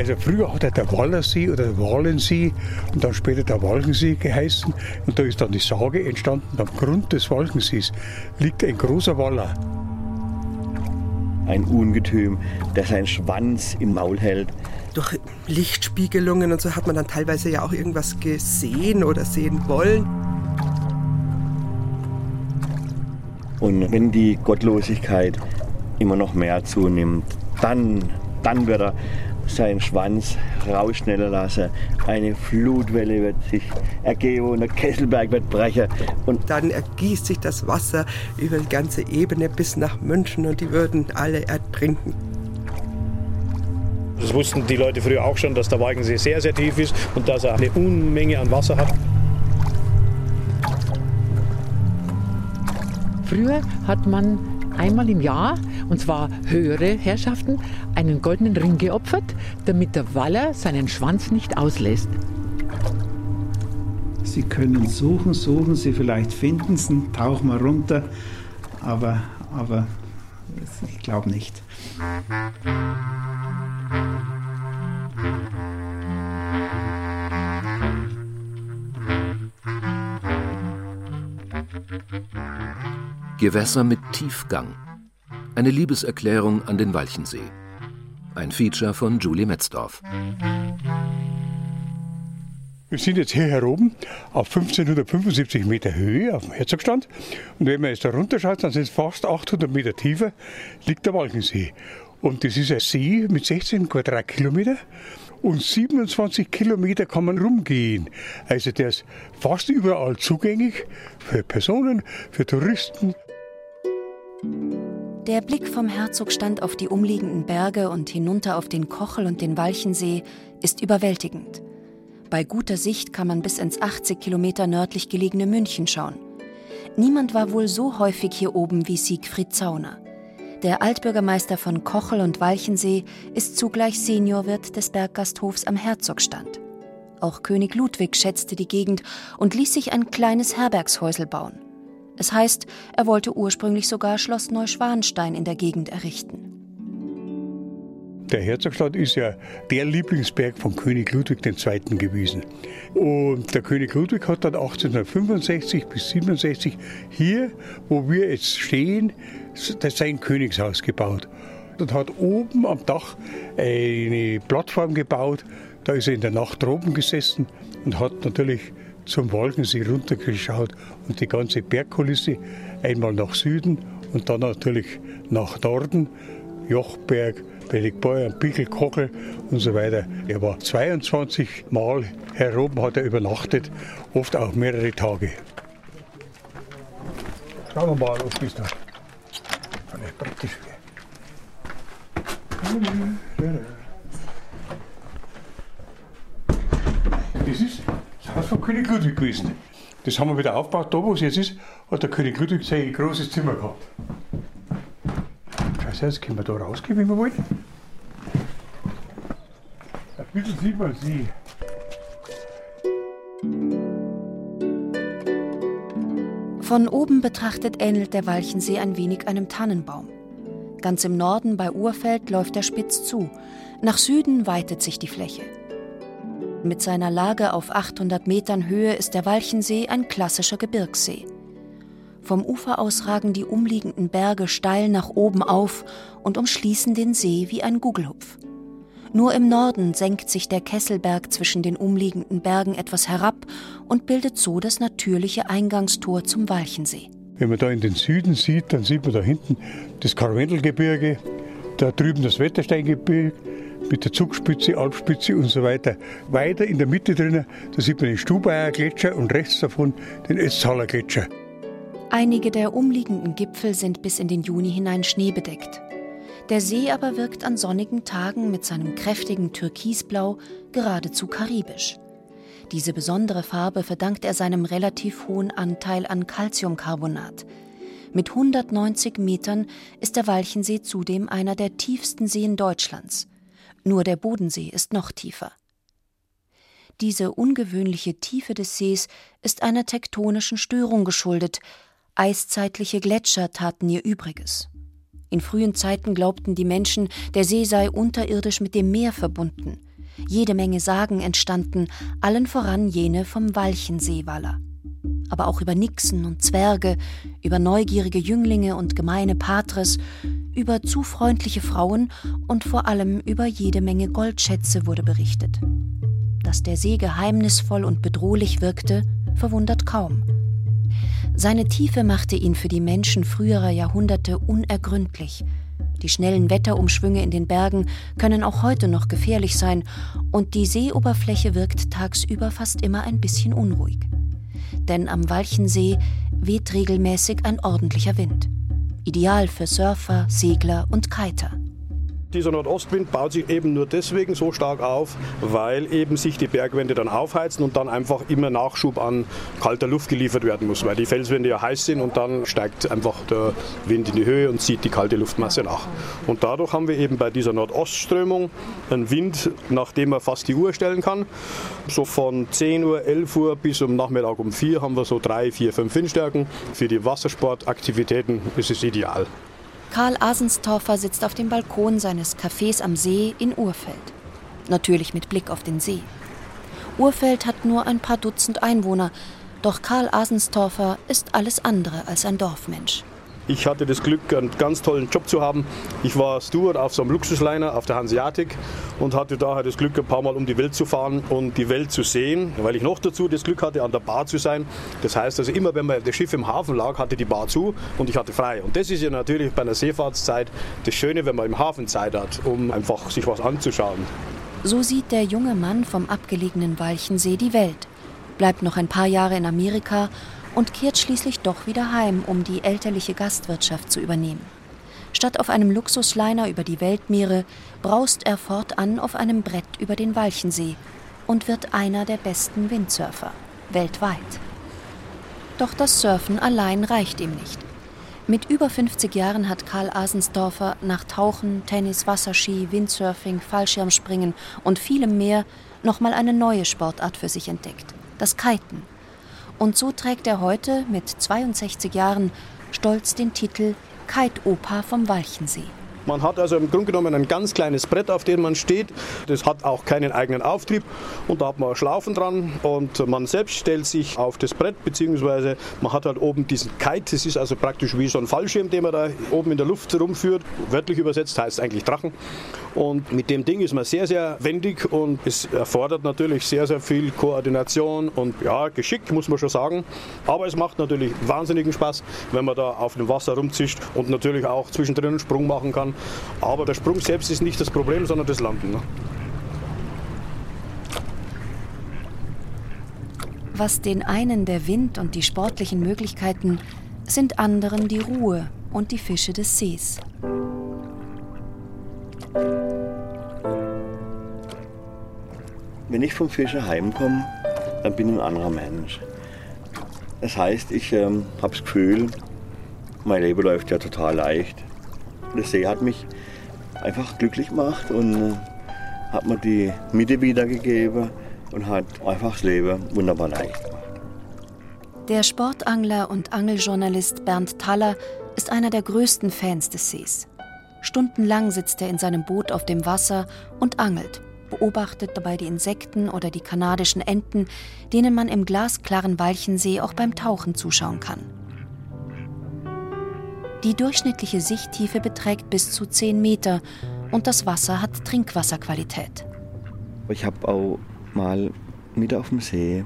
Also früher hat er der Wallersee oder der Walensee und dann später der Walchensee geheißen. Und da ist dann die Sage entstanden, am Grund des Walchensees liegt ein großer Waller. Ein Ungetüm, der seinen Schwanz im Maul hält. Durch Lichtspiegelungen und so hat man dann teilweise ja auch irgendwas gesehen oder sehen wollen. Und wenn die Gottlosigkeit immer noch mehr zunimmt, dann, dann wird er seinen Schwanz rausschneller lassen. Eine Flutwelle wird sich ergeben und der Kesselberg wird brechen. Und dann ergießt sich das Wasser über die ganze Ebene bis nach München und die würden alle ertrinken. Das wussten die Leute früher auch schon, dass der Walchensee sehr, sehr tief ist und dass er eine Unmenge an Wasser hat. Früher hat man einmal im Jahr, und zwar höhere Herrschaften, einen goldenen Ring geopfert, damit der Waller seinen Schwanz nicht auslässt. Sie können suchen, suchen Sie vielleicht finden es, tauchen mal runter, aber, aber ich glaube nicht. Gewässer mit Tiefgang. Eine Liebeserklärung an den Walchensee. Ein Feature von Julie Metzdorf. Wir sind jetzt hier oben auf 1575 Meter Höhe auf dem Herzogstand. Und wenn man jetzt da runterschaut, dann sind es fast 800 Meter tiefer, liegt der Walchensee. Und das ist ein See mit 16 Quadratkilometer und 27 Kilometer kann man rumgehen. Also der ist fast überall zugänglich für Personen, für Touristen. Der Blick vom Herzogstand auf die umliegenden Berge und hinunter auf den Kochel und den Walchensee ist überwältigend. Bei guter Sicht kann man bis ins 80 Kilometer nördlich gelegene München schauen. Niemand war wohl so häufig hier oben wie Siegfried Zauner. Der Altbürgermeister von Kochel und Walchensee ist zugleich Seniorwirt des Berggasthofs am Herzogstand. Auch König Ludwig schätzte die Gegend und ließ sich ein kleines Herbergshäusel bauen. Es heißt, er wollte ursprünglich sogar Schloss Neuschwanstein in der Gegend errichten. Der Herzogstand ist ja der Lieblingsberg von König Ludwig II. gewesen. Und der König Ludwig hat dann 1865 bis 67 hier, wo wir jetzt stehen, sein Königshaus gebaut. Und hat oben am Dach eine Plattform gebaut. Da ist er in der Nacht droben gesessen und hat natürlich zum Wolkensee runtergeschaut und die ganze Bergkulisse einmal nach Süden und dann natürlich nach Norden, Jochberg, Belligbeuern, Pickel, Kochel und so weiter. Er war 22 Mal heroben, hat er übernachtet, oft auch mehrere Tage. Schauen wir mal, was bist du? Nicht praktisch. Das ist von König Ludwig gewesen. Das haben wir wieder aufgebaut. Da, wo es jetzt ist, hat der König Ludwig sein großes Zimmer gehabt. Scheiße, jetzt können wir da rausgehen, wenn wir wollen. Ein bisschen sieht man sie. Von oben betrachtet ähnelt der Walchensee ein wenig einem Tannenbaum. Ganz im Norden bei Urfeld läuft er spitz zu. Nach Süden weitet sich die Fläche. Mit seiner Lage auf 800 Metern Höhe ist der Walchensee ein klassischer Gebirgssee. Vom Ufer aus ragen die umliegenden Berge steil nach oben auf und umschließen den See wie ein Gugelhupf. Nur im Norden senkt sich der Kesselberg zwischen den umliegenden Bergen etwas herab und bildet so das natürliche Eingangstor zum Walchensee. Wenn man da in den Süden sieht, dann sieht man da hinten das Karwendelgebirge, da drüben das Wettersteingebirge mit der Zugspitze, Alpspitze und so weiter. Weiter in der Mitte drinnen, da sieht man den Stubaier Gletscher und rechts davon den Ötztaler Gletscher. Einige der umliegenden Gipfel sind bis in den Juni hinein schneebedeckt. Der See aber wirkt an sonnigen Tagen mit seinem kräftigen Türkisblau geradezu karibisch. Diese besondere Farbe verdankt er seinem relativ hohen Anteil an Calciumcarbonat. Mit 190 Metern ist der Walchensee zudem einer der tiefsten Seen Deutschlands. Nur der Bodensee ist noch tiefer. Diese ungewöhnliche Tiefe des Sees ist einer tektonischen Störung geschuldet. Eiszeitliche Gletscher taten ihr Übriges. In frühen Zeiten glaubten die Menschen, der See sei unterirdisch mit dem Meer verbunden. Jede Menge Sagen entstanden, allen voran jene vom Walchenseewaller. Aber auch über Nixen und Zwerge, über neugierige Jünglinge und gemeine Patres, über zu freundliche Frauen und vor allem über jede Menge Goldschätze wurde berichtet. Dass der See geheimnisvoll und bedrohlich wirkte, verwundert kaum. Seine Tiefe machte ihn für die Menschen früherer Jahrhunderte unergründlich. Die schnellen Wetterumschwünge in den Bergen können auch heute noch gefährlich sein, und die Seeoberfläche wirkt tagsüber fast immer ein bisschen unruhig. Denn am Walchensee weht regelmäßig ein ordentlicher Wind. Ideal für Surfer, Segler und Kiter. Dieser Nordostwind baut sich eben nur deswegen so stark auf, weil eben sich die Bergwände dann aufheizen und dann einfach immer Nachschub an kalter Luft geliefert werden muss, weil die Felswände ja heiß sind und dann steigt einfach der Wind in die Höhe und zieht die kalte Luftmasse nach. Und dadurch haben wir eben bei dieser Nordostströmung einen Wind, nach dem man fast die Uhr stellen kann. So von 10 Uhr, 11 Uhr bis um Nachmittag um 4 haben wir so 3, 4, 5 Windstärken. Für die Wassersportaktivitäten ist es ideal. Karl Asenstorfer sitzt auf dem Balkon seines Cafés am See in Urfeld. Natürlich mit Blick auf den See. Urfeld hat nur ein paar Dutzend Einwohner, doch Karl Asenstorfer ist alles andere als ein Dorfmensch. Ich hatte das Glück, einen ganz tollen Job zu haben. Ich war Steward auf so einem Luxusliner auf der Hanseatic und hatte daher das Glück, ein paar Mal um die Welt zu fahren und die Welt zu sehen, weil ich noch dazu das Glück hatte, an der Bar zu sein. Das heißt also, immer wenn das Schiff im Hafen lag, hatte die Bar zu und ich hatte frei. Und das ist ja natürlich bei einer Seefahrtszeit das Schöne, wenn man im Hafen Zeit hat, um einfach sich was anzuschauen. So sieht der junge Mann vom abgelegenen Walchensee die Welt, bleibt noch ein paar Jahre in Amerika und kehrt schließlich doch wieder heim, um die elterliche Gastwirtschaft zu übernehmen. Statt auf einem Luxusliner über die Weltmeere braust er fortan auf einem Brett über den Walchensee und wird einer der besten Windsurfer weltweit. Doch das Surfen allein reicht ihm nicht. Mit über 50 Jahren hat Karl Asensdorfer nach Tauchen, Tennis, Wasserski, Windsurfing, Fallschirmspringen und vielem mehr nochmal eine neue Sportart für sich entdeckt: das Kiten. Und so trägt er heute mit 62 Jahren stolz den Titel Kite-Opa vom Walchensee. Man hat also im Grunde genommen ein ganz kleines Brett, auf dem man steht. Das hat auch keinen eigenen Auftrieb und da hat man Schlaufen dran und man selbst stellt sich auf das Brett beziehungsweise man hat halt oben diesen Kite. Das ist also praktisch wie so ein Fallschirm, den man da oben in der Luft rumführt. Wörtlich übersetzt heißt es eigentlich Drachen. Und mit dem Ding ist man sehr, sehr wendig und es erfordert natürlich sehr, sehr viel Koordination und ja, Geschick, muss man schon sagen. Aber es macht natürlich wahnsinnigen Spaß, wenn man da auf dem Wasser rumzischt und natürlich auch zwischendrin einen Sprung machen kann. Aber der Sprung selbst ist nicht das Problem, sondern das Landen. Ne? Was den einen der Wind und die sportlichen Möglichkeiten, sind anderen die Ruhe und die Fische des Sees. Wenn ich vom Fischen heimkomme, dann bin ich ein anderer Mensch. Das heißt, ich ähm, habe das Gefühl, mein Leben läuft ja total leicht. Der See hat mich einfach glücklich gemacht und äh, hat mir die Mitte wiedergegeben und hat einfach das Leben wunderbar leicht. Der Sportangler und Angeljournalist Bernd Thaller ist einer der größten Fans des Sees. Stundenlang sitzt er in seinem Boot auf dem Wasser und angelt, beobachtet dabei die Insekten oder die kanadischen Enten, denen man im glasklaren Walchensee auch beim Tauchen zuschauen kann. Die durchschnittliche Sichttiefe beträgt bis zu 10 Meter und das Wasser hat Trinkwasserqualität. Ich habe auch mal mit auf dem See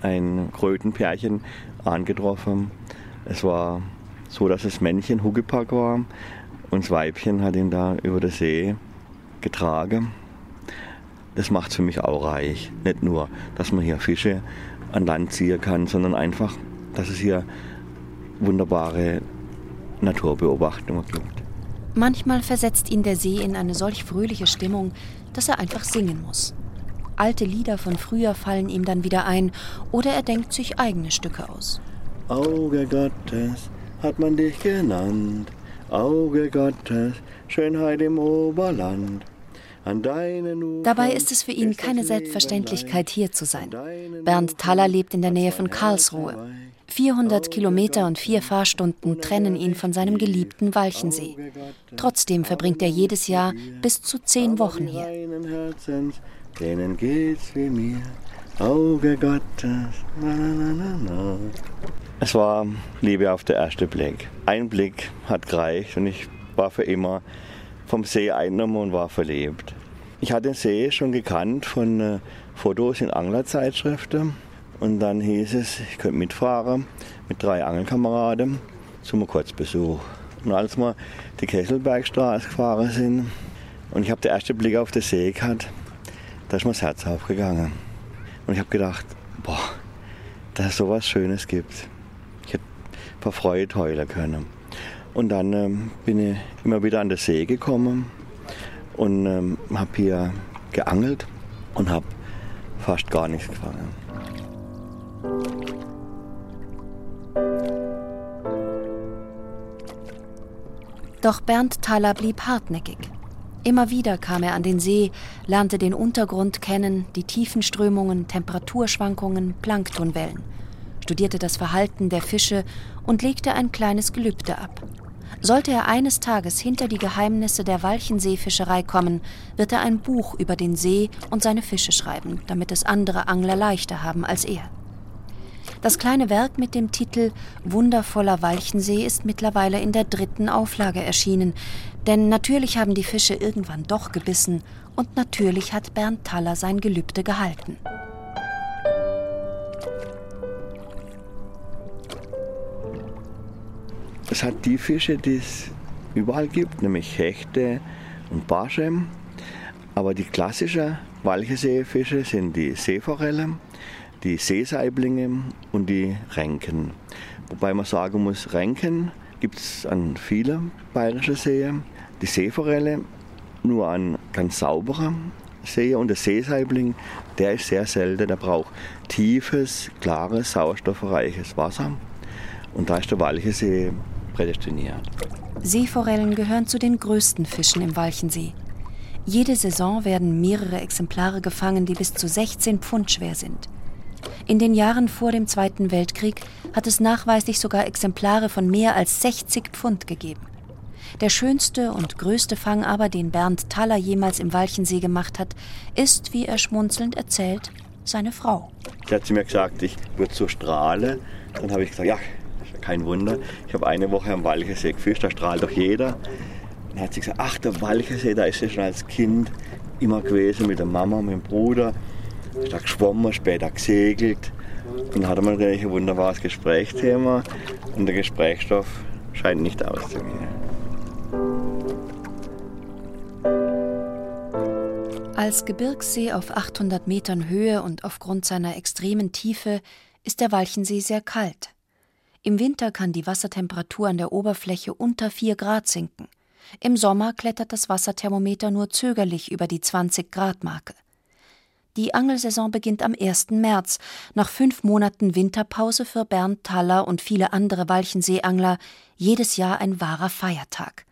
ein Krötenpärchen angetroffen. Es war so, dass das Männchen Huckepack war und das Weibchen hat ihn da über den See getragen. Das macht es für mich auch reich. Nicht nur, dass man hier Fische an Land ziehen kann, sondern einfach, dass es hier wunderbare Naturbeobachtungen gibt. Manchmal versetzt ihn der See in eine solch fröhliche Stimmung, dass er einfach singen muss. Alte Lieder von früher fallen ihm dann wieder ein oder er denkt sich eigene Stücke aus. Auge Gottes hat man dich genannt, Auge Gottes, Schönheit im Oberland. Dabei ist es für ihn keine Selbstverständlichkeit, hier zu sein. Bernd Thaler lebt in der Nähe von Karlsruhe. 400 Kilometer und vier Fahrstunden trennen ihn von seinem geliebten Walchensee. Trotzdem verbringt er jedes Jahr bis zu zehn Wochen hier. Denen geht's wie mir, Auge Gottes. Na, na, na, na. Es war Liebe auf den ersten Blick. Ein Blick hat gereicht und ich war für immer vom See eingenommen und war verliebt. Ich hatte den See schon gekannt von äh, Fotos in Anglerzeitschriften. Und dann hieß es, ich könnte mitfahren mit drei Angelkameraden zum Kurzbesuch. Und als wir die Kesselbergstraße gefahren sind und ich habe den ersten Blick auf den See gehabt, da ist mir das Herz aufgegangen. Und ich habe gedacht, boah, dass es so was Schönes gibt. Ich hätte vor Freude heulen können. Und dann ähm, bin ich immer wieder an den See gekommen und ähm, habe hier geangelt und habe fast gar nichts gefangen. Doch Bernd Thaler blieb hartnäckig. Immer wieder kam er an den See, lernte den Untergrund kennen, die Tiefenströmungen, Temperaturschwankungen, Planktonwellen, studierte das Verhalten der Fische und legte ein kleines Gelübde ab. Sollte er eines Tages hinter die Geheimnisse der Walchenseefischerei kommen, wird er ein Buch über den See und seine Fische schreiben, damit es andere Angler leichter haben als er. Das kleine Werk mit dem Titel Wundervoller Walchensee ist mittlerweile in der dritten Auflage erschienen, denn natürlich haben die Fische irgendwann doch gebissen und natürlich hat Bernd Thaler sein Gelübde gehalten. Es hat die Fische, die es überall gibt, nämlich Hechte und Barsche. Aber die klassischen Walcheseefische sind die Seeforellen, die Seesaiblinge und die Renken. Wobei man sagen muss, Renken gibt es an vielen bayerischen Seen. Die Seeforelle nur an ganz sauberen Seen und der Seesaibling, der ist sehr selten. Der braucht tiefes, klares, sauerstoffreiches Wasser. Und da ist der Walchensee prädestiniert. Seeforellen gehören zu den größten Fischen im Walchensee. Jede Saison werden mehrere Exemplare gefangen, die bis zu 16 Pfund schwer sind. In den Jahren vor dem Zweiten Weltkrieg hat es nachweislich sogar Exemplare von mehr als 60 Pfund gegeben. Der schönste und größte Fang aber, den Bernd Thaler jemals im Walchensee gemacht hat, ist, wie er schmunzelnd erzählt, seine Frau. Sie hat zu mir gesagt, ich würde so strahlen. Dann habe ich gesagt, ja, kein Wunder. Ich habe eine Woche am Walchensee gefischt, da strahlt doch jeder. Dann hat sie gesagt, ach, der Walchensee, da ist sie schon als Kind immer gewesen mit der Mama, mit dem Bruder. Ist da geschwommen, später gesegelt. Und dann hatte man ein wunderbares Gesprächsthema und der Gesprächsstoff scheint nicht auszugehen. Als Gebirgssee auf 800 Metern Höhe und aufgrund seiner extremen Tiefe ist der Walchensee sehr kalt. Im Winter kann die Wassertemperatur an der Oberfläche unter 4 Grad sinken. Im Sommer klettert das Wasserthermometer nur zögerlich über die 20 Grad Marke. Die Angelsaison beginnt am 1. März, nach fünf Monaten Winterpause für Bernd Thaler und viele andere Walchenseeangler jedes Jahr ein wahrer Feiertag.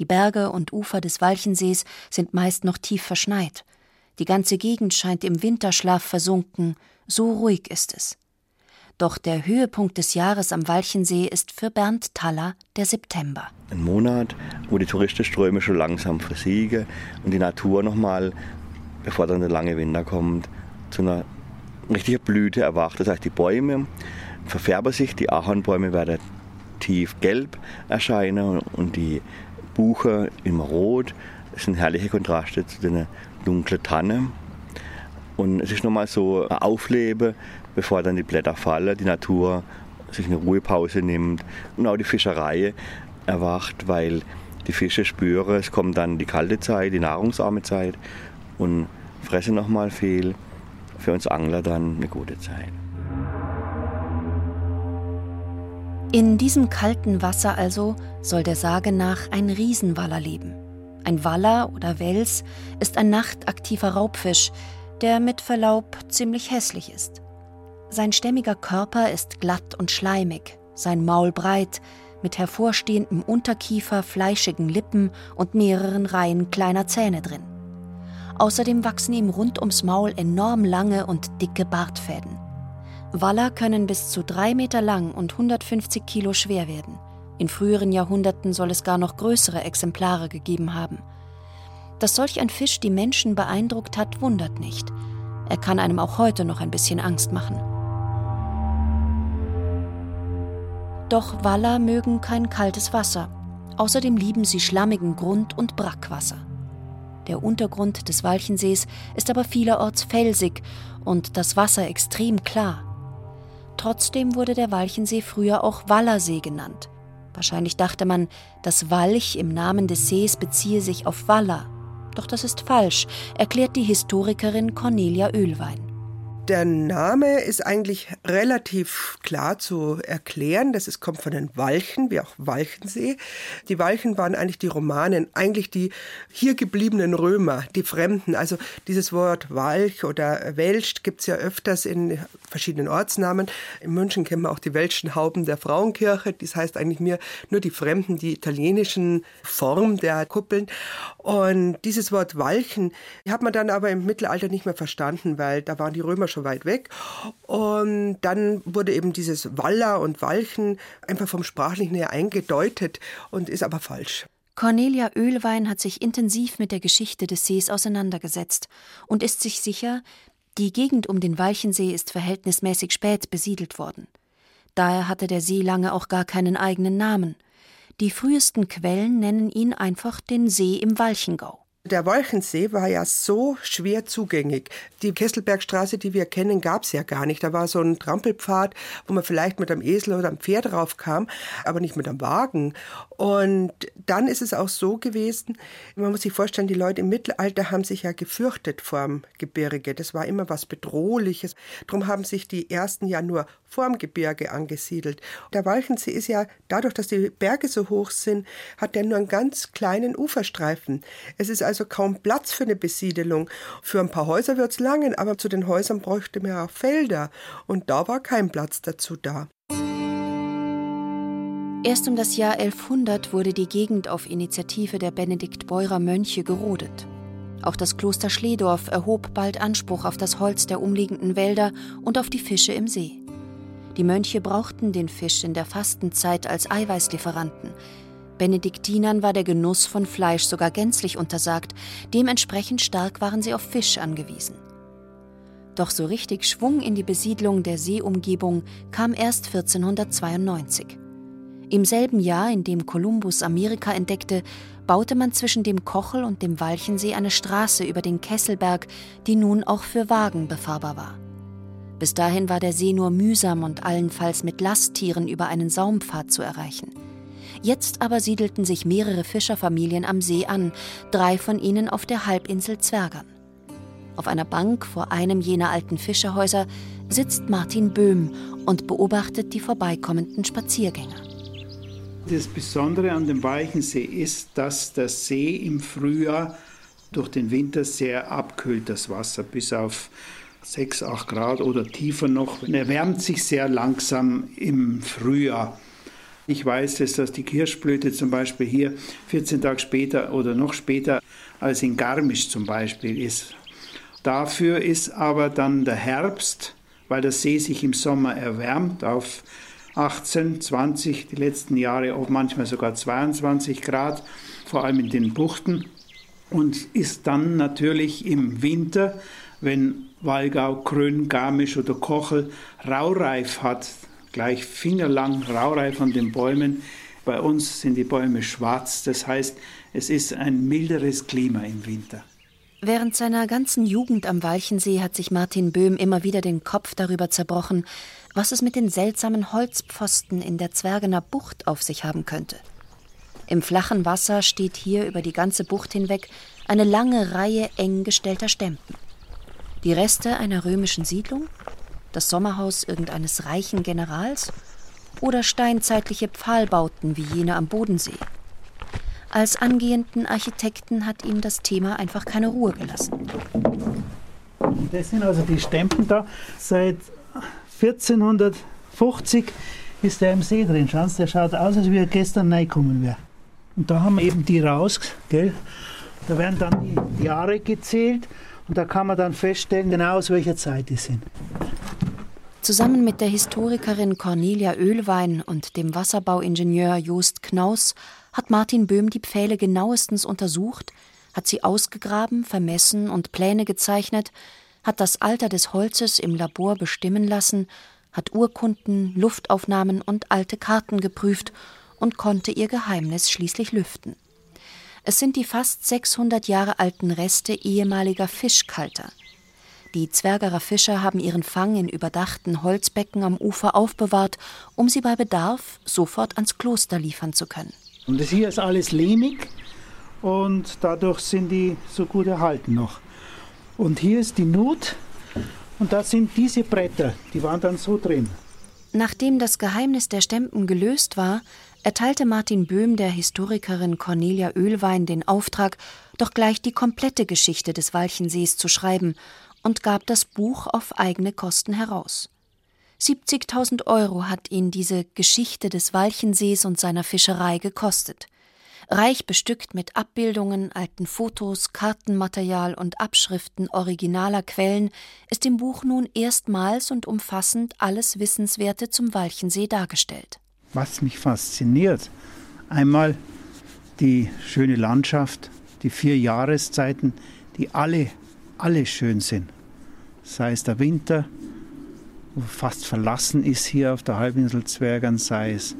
Die Berge und Ufer des Walchensees sind meist noch tief verschneit. Die ganze Gegend scheint im Winterschlaf versunken, so ruhig ist es. Doch der Höhepunkt des Jahres am Walchensee ist für Bernd Thaler der September. Ein Monat, wo die Touristenströme schon langsam versiegen und die Natur nochmal bevor dann der lange Winter kommt, zu einer richtigen Blüte erwacht. Das heißt, die Bäume verfärben sich, die Ahornbäume werden tief gelb erscheinen und die Buche immer rot. Das sind herrliche Kontraste zu den dunklen Tannen. Und es ist nochmal so ein Aufleben, bevor dann die Blätter fallen, die Natur sich eine Ruhepause nimmt und auch die Fischerei erwacht, weil die Fische spüren, es kommt dann die kalte Zeit, die nahrungsarme Zeit und fressen noch mal viel. Für uns Angler dann eine gute Zeit. In diesem kalten Wasser also soll der Sage nach ein Riesenwaller leben. Ein Waller oder Wels ist ein nachtaktiver Raubfisch, der mit Verlaub ziemlich hässlich ist. Sein stämmiger Körper ist glatt und schleimig, sein Maul breit, mit hervorstehendem Unterkiefer, fleischigen Lippen und mehreren Reihen kleiner Zähne drin. Außerdem wachsen ihm rund ums Maul enorm lange und dicke Bartfäden. Waller können bis zu drei Meter lang und 150 Kilo schwer werden. In früheren Jahrhunderten soll es gar noch größere Exemplare gegeben haben. Dass solch ein Fisch die Menschen beeindruckt hat, wundert nicht. Er kann einem auch heute noch ein bisschen Angst machen. Doch Waller mögen kein kaltes Wasser. Außerdem lieben sie schlammigen Grund und Brackwasser. Der Untergrund des Walchensees ist aber vielerorts felsig und das Wasser extrem klar. Trotzdem wurde der Walchensee früher auch Wallersee genannt. Wahrscheinlich dachte man, das Walch im Namen des Sees beziehe sich auf Waller. Doch das ist falsch, erklärt die Historikerin Cornelia Ölwein. Der Name ist eigentlich relativ klar zu erklären. Das ist, kommt von den Walchen, wie auch Walchensee. Die Walchen waren eigentlich die Romanen, eigentlich die hier gebliebenen Römer, die Fremden. Also dieses Wort Walch oder Welsch gibt es ja öfters in verschiedenen Ortsnamen. In München kennen wir auch die welschen Hauben der Frauenkirche. Das heißt eigentlich mir nur die Fremden, die italienischen Form der Kuppeln. Und dieses Wort Walchen hat man dann aber im Mittelalter nicht mehr verstanden, weil da waren die Römer schon weit weg. Und dann wurde eben dieses Waller und Walchen einfach vom Sprachlichen her eingedeutet und ist aber falsch. Cornelia Ölwein hat sich intensiv mit der Geschichte des Sees auseinandergesetzt und ist sich sicher, die Gegend um den Walchensee ist verhältnismäßig spät besiedelt worden. Daher hatte der See lange auch gar keinen eigenen Namen. Die frühesten Quellen nennen ihn einfach den See im Walchengau. Der Wolchensee war ja so schwer zugänglich. Die Kesselbergstraße, die wir kennen, gab es ja gar nicht. Da war so ein Trampelpfad, wo man vielleicht mit einem Esel oder einem Pferd drauf kam, aber nicht mit einem Wagen. Und dann ist es auch so gewesen, man muss sich vorstellen, die Leute im Mittelalter haben sich ja gefürchtet vorm Gebirge. Das war immer was Bedrohliches. Darum haben sich die ersten ja nur vorm Gebirge angesiedelt. Der Walchensee ist ja, dadurch, dass die Berge so hoch sind, hat der nur einen ganz kleinen Uferstreifen. Es ist also kaum Platz für eine Besiedelung. Für ein paar Häuser wird es langen, aber zu den Häusern bräuchte man auch Felder. Und da war kein Platz dazu da. Erst um das Jahr 1100 wurde die Gegend auf Initiative der Benediktbeurer Mönche gerodet. Auch das Kloster Schledorf erhob bald Anspruch auf das Holz der umliegenden Wälder und auf die Fische im See. Die Mönche brauchten den Fisch in der Fastenzeit als Eiweißlieferanten. Benediktinern war der Genuss von Fleisch sogar gänzlich untersagt, dementsprechend stark waren sie auf Fisch angewiesen. Doch so richtig Schwung in die Besiedlung der Seeumgebung kam erst 1492. Im selben Jahr, in dem Kolumbus Amerika entdeckte, baute man zwischen dem Kochel und dem Walchensee eine Straße über den Kesselberg, die nun auch für Wagen befahrbar war. Bis dahin war der See nur mühsam und allenfalls mit Lasttieren über einen Saumpfad zu erreichen. Jetzt aber siedelten sich mehrere Fischerfamilien am See an, drei von ihnen auf der Halbinsel Zwergern. Auf einer Bank vor einem jener alten Fischerhäuser sitzt Martin Böhm und beobachtet die vorbeikommenden Spaziergänger. Das Besondere an dem Weichensee ist, dass der See im Frühjahr durch den Winter sehr abkühlt, das Wasser bis auf 6, 8 Grad oder tiefer noch. Er wärmt sich sehr langsam im Frühjahr. Ich weiß es, dass die Kirschblüte zum Beispiel hier 14 Tage später oder noch später als in Garmisch zum Beispiel ist. Dafür ist aber dann der Herbst, weil der See sich im Sommer erwärmt auf 18, 20, die letzten Jahre auch manchmal sogar 22 Grad, vor allem in den Buchten. Und ist dann natürlich im Winter, wenn Walgau, Krön, Garmisch oder Kochel raureif hat, gleich fingerlang raureif an den Bäumen. Bei uns sind die Bäume schwarz, das heißt, es ist ein milderes Klima im Winter. Während seiner ganzen Jugend am Walchensee hat sich Martin Böhm immer wieder den Kopf darüber zerbrochen, was es mit den seltsamen Holzpfosten in der Zwergener Bucht auf sich haben könnte. Im flachen Wasser steht hier über die ganze Bucht hinweg eine lange Reihe eng gestellter Stempen. Die Reste einer römischen Siedlung? Das Sommerhaus irgendeines reichen Generals oder steinzeitliche Pfahlbauten wie jene am Bodensee. Als angehenden Architekten hat ihm das Thema einfach keine Ruhe gelassen. Das sind also die Stempel da. Seit 1450 ist der im See drin. Schauen Sie, der schaut aus, als wäre gestern reingekommen wäre. Und da haben wir eben die raus, gell? Da werden dann die Jahre gezählt und da kann man dann feststellen, genau aus welcher Zeit die sind. Zusammen mit der Historikerin Cornelia Ölwein und dem Wasserbauingenieur Jost Knaus hat Martin Böhm die Pfähle genauestens untersucht, hat sie ausgegraben, vermessen und Pläne gezeichnet, hat das Alter des Holzes im Labor bestimmen lassen, hat Urkunden, Luftaufnahmen und alte Karten geprüft und konnte ihr Geheimnis schließlich lüften. Es sind die fast 600 Jahre alten Reste ehemaliger Fischkalter. Die Zwergerer Fischer haben ihren Fang in überdachten Holzbecken am Ufer aufbewahrt, um sie bei Bedarf sofort ans Kloster liefern zu können. Und das hier ist alles lehmig und dadurch sind die so gut erhalten noch. Und hier ist die Nut und da sind diese Bretter, die waren dann so drin. Nachdem das Geheimnis der Stempen gelöst war, erteilte Martin Böhm der Historikerin Cornelia Ölwein den Auftrag, doch gleich die komplette Geschichte des Walchensees zu schreiben und gab das Buch auf eigene Kosten heraus. 70.000 Euro hat ihn diese Geschichte des Walchensees und seiner Fischerei gekostet. Reich bestückt mit Abbildungen, alten Fotos, Kartenmaterial und Abschriften originaler Quellen ist im Buch nun erstmals und umfassend alles Wissenswerte zum Walchensee dargestellt. Was mich fasziniert, einmal die schöne Landschaft, die vier Jahreszeiten, die alle, alle schön sind. Sei es der Winter, wo fast verlassen ist hier auf der Halbinsel Zwergern, sei es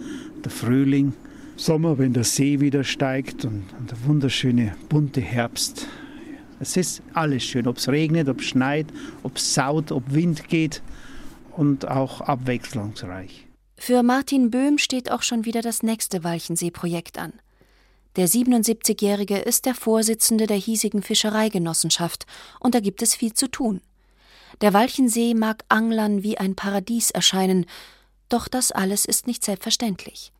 der Frühling, Sommer, wenn der See wieder steigt und, und der wunderschöne bunte Herbst. Es ist alles schön, ob es regnet, ob es schneit, ob es saut, ob Wind geht und auch abwechslungsreich. Für Martin Böhm steht auch schon wieder das nächste Walchensee-Projekt an. Der 77-Jährige ist der Vorsitzende der hiesigen Fischereigenossenschaft und da gibt es viel zu tun. Der Walchensee mag Anglern wie ein Paradies erscheinen, doch das alles ist nicht selbstverständlich.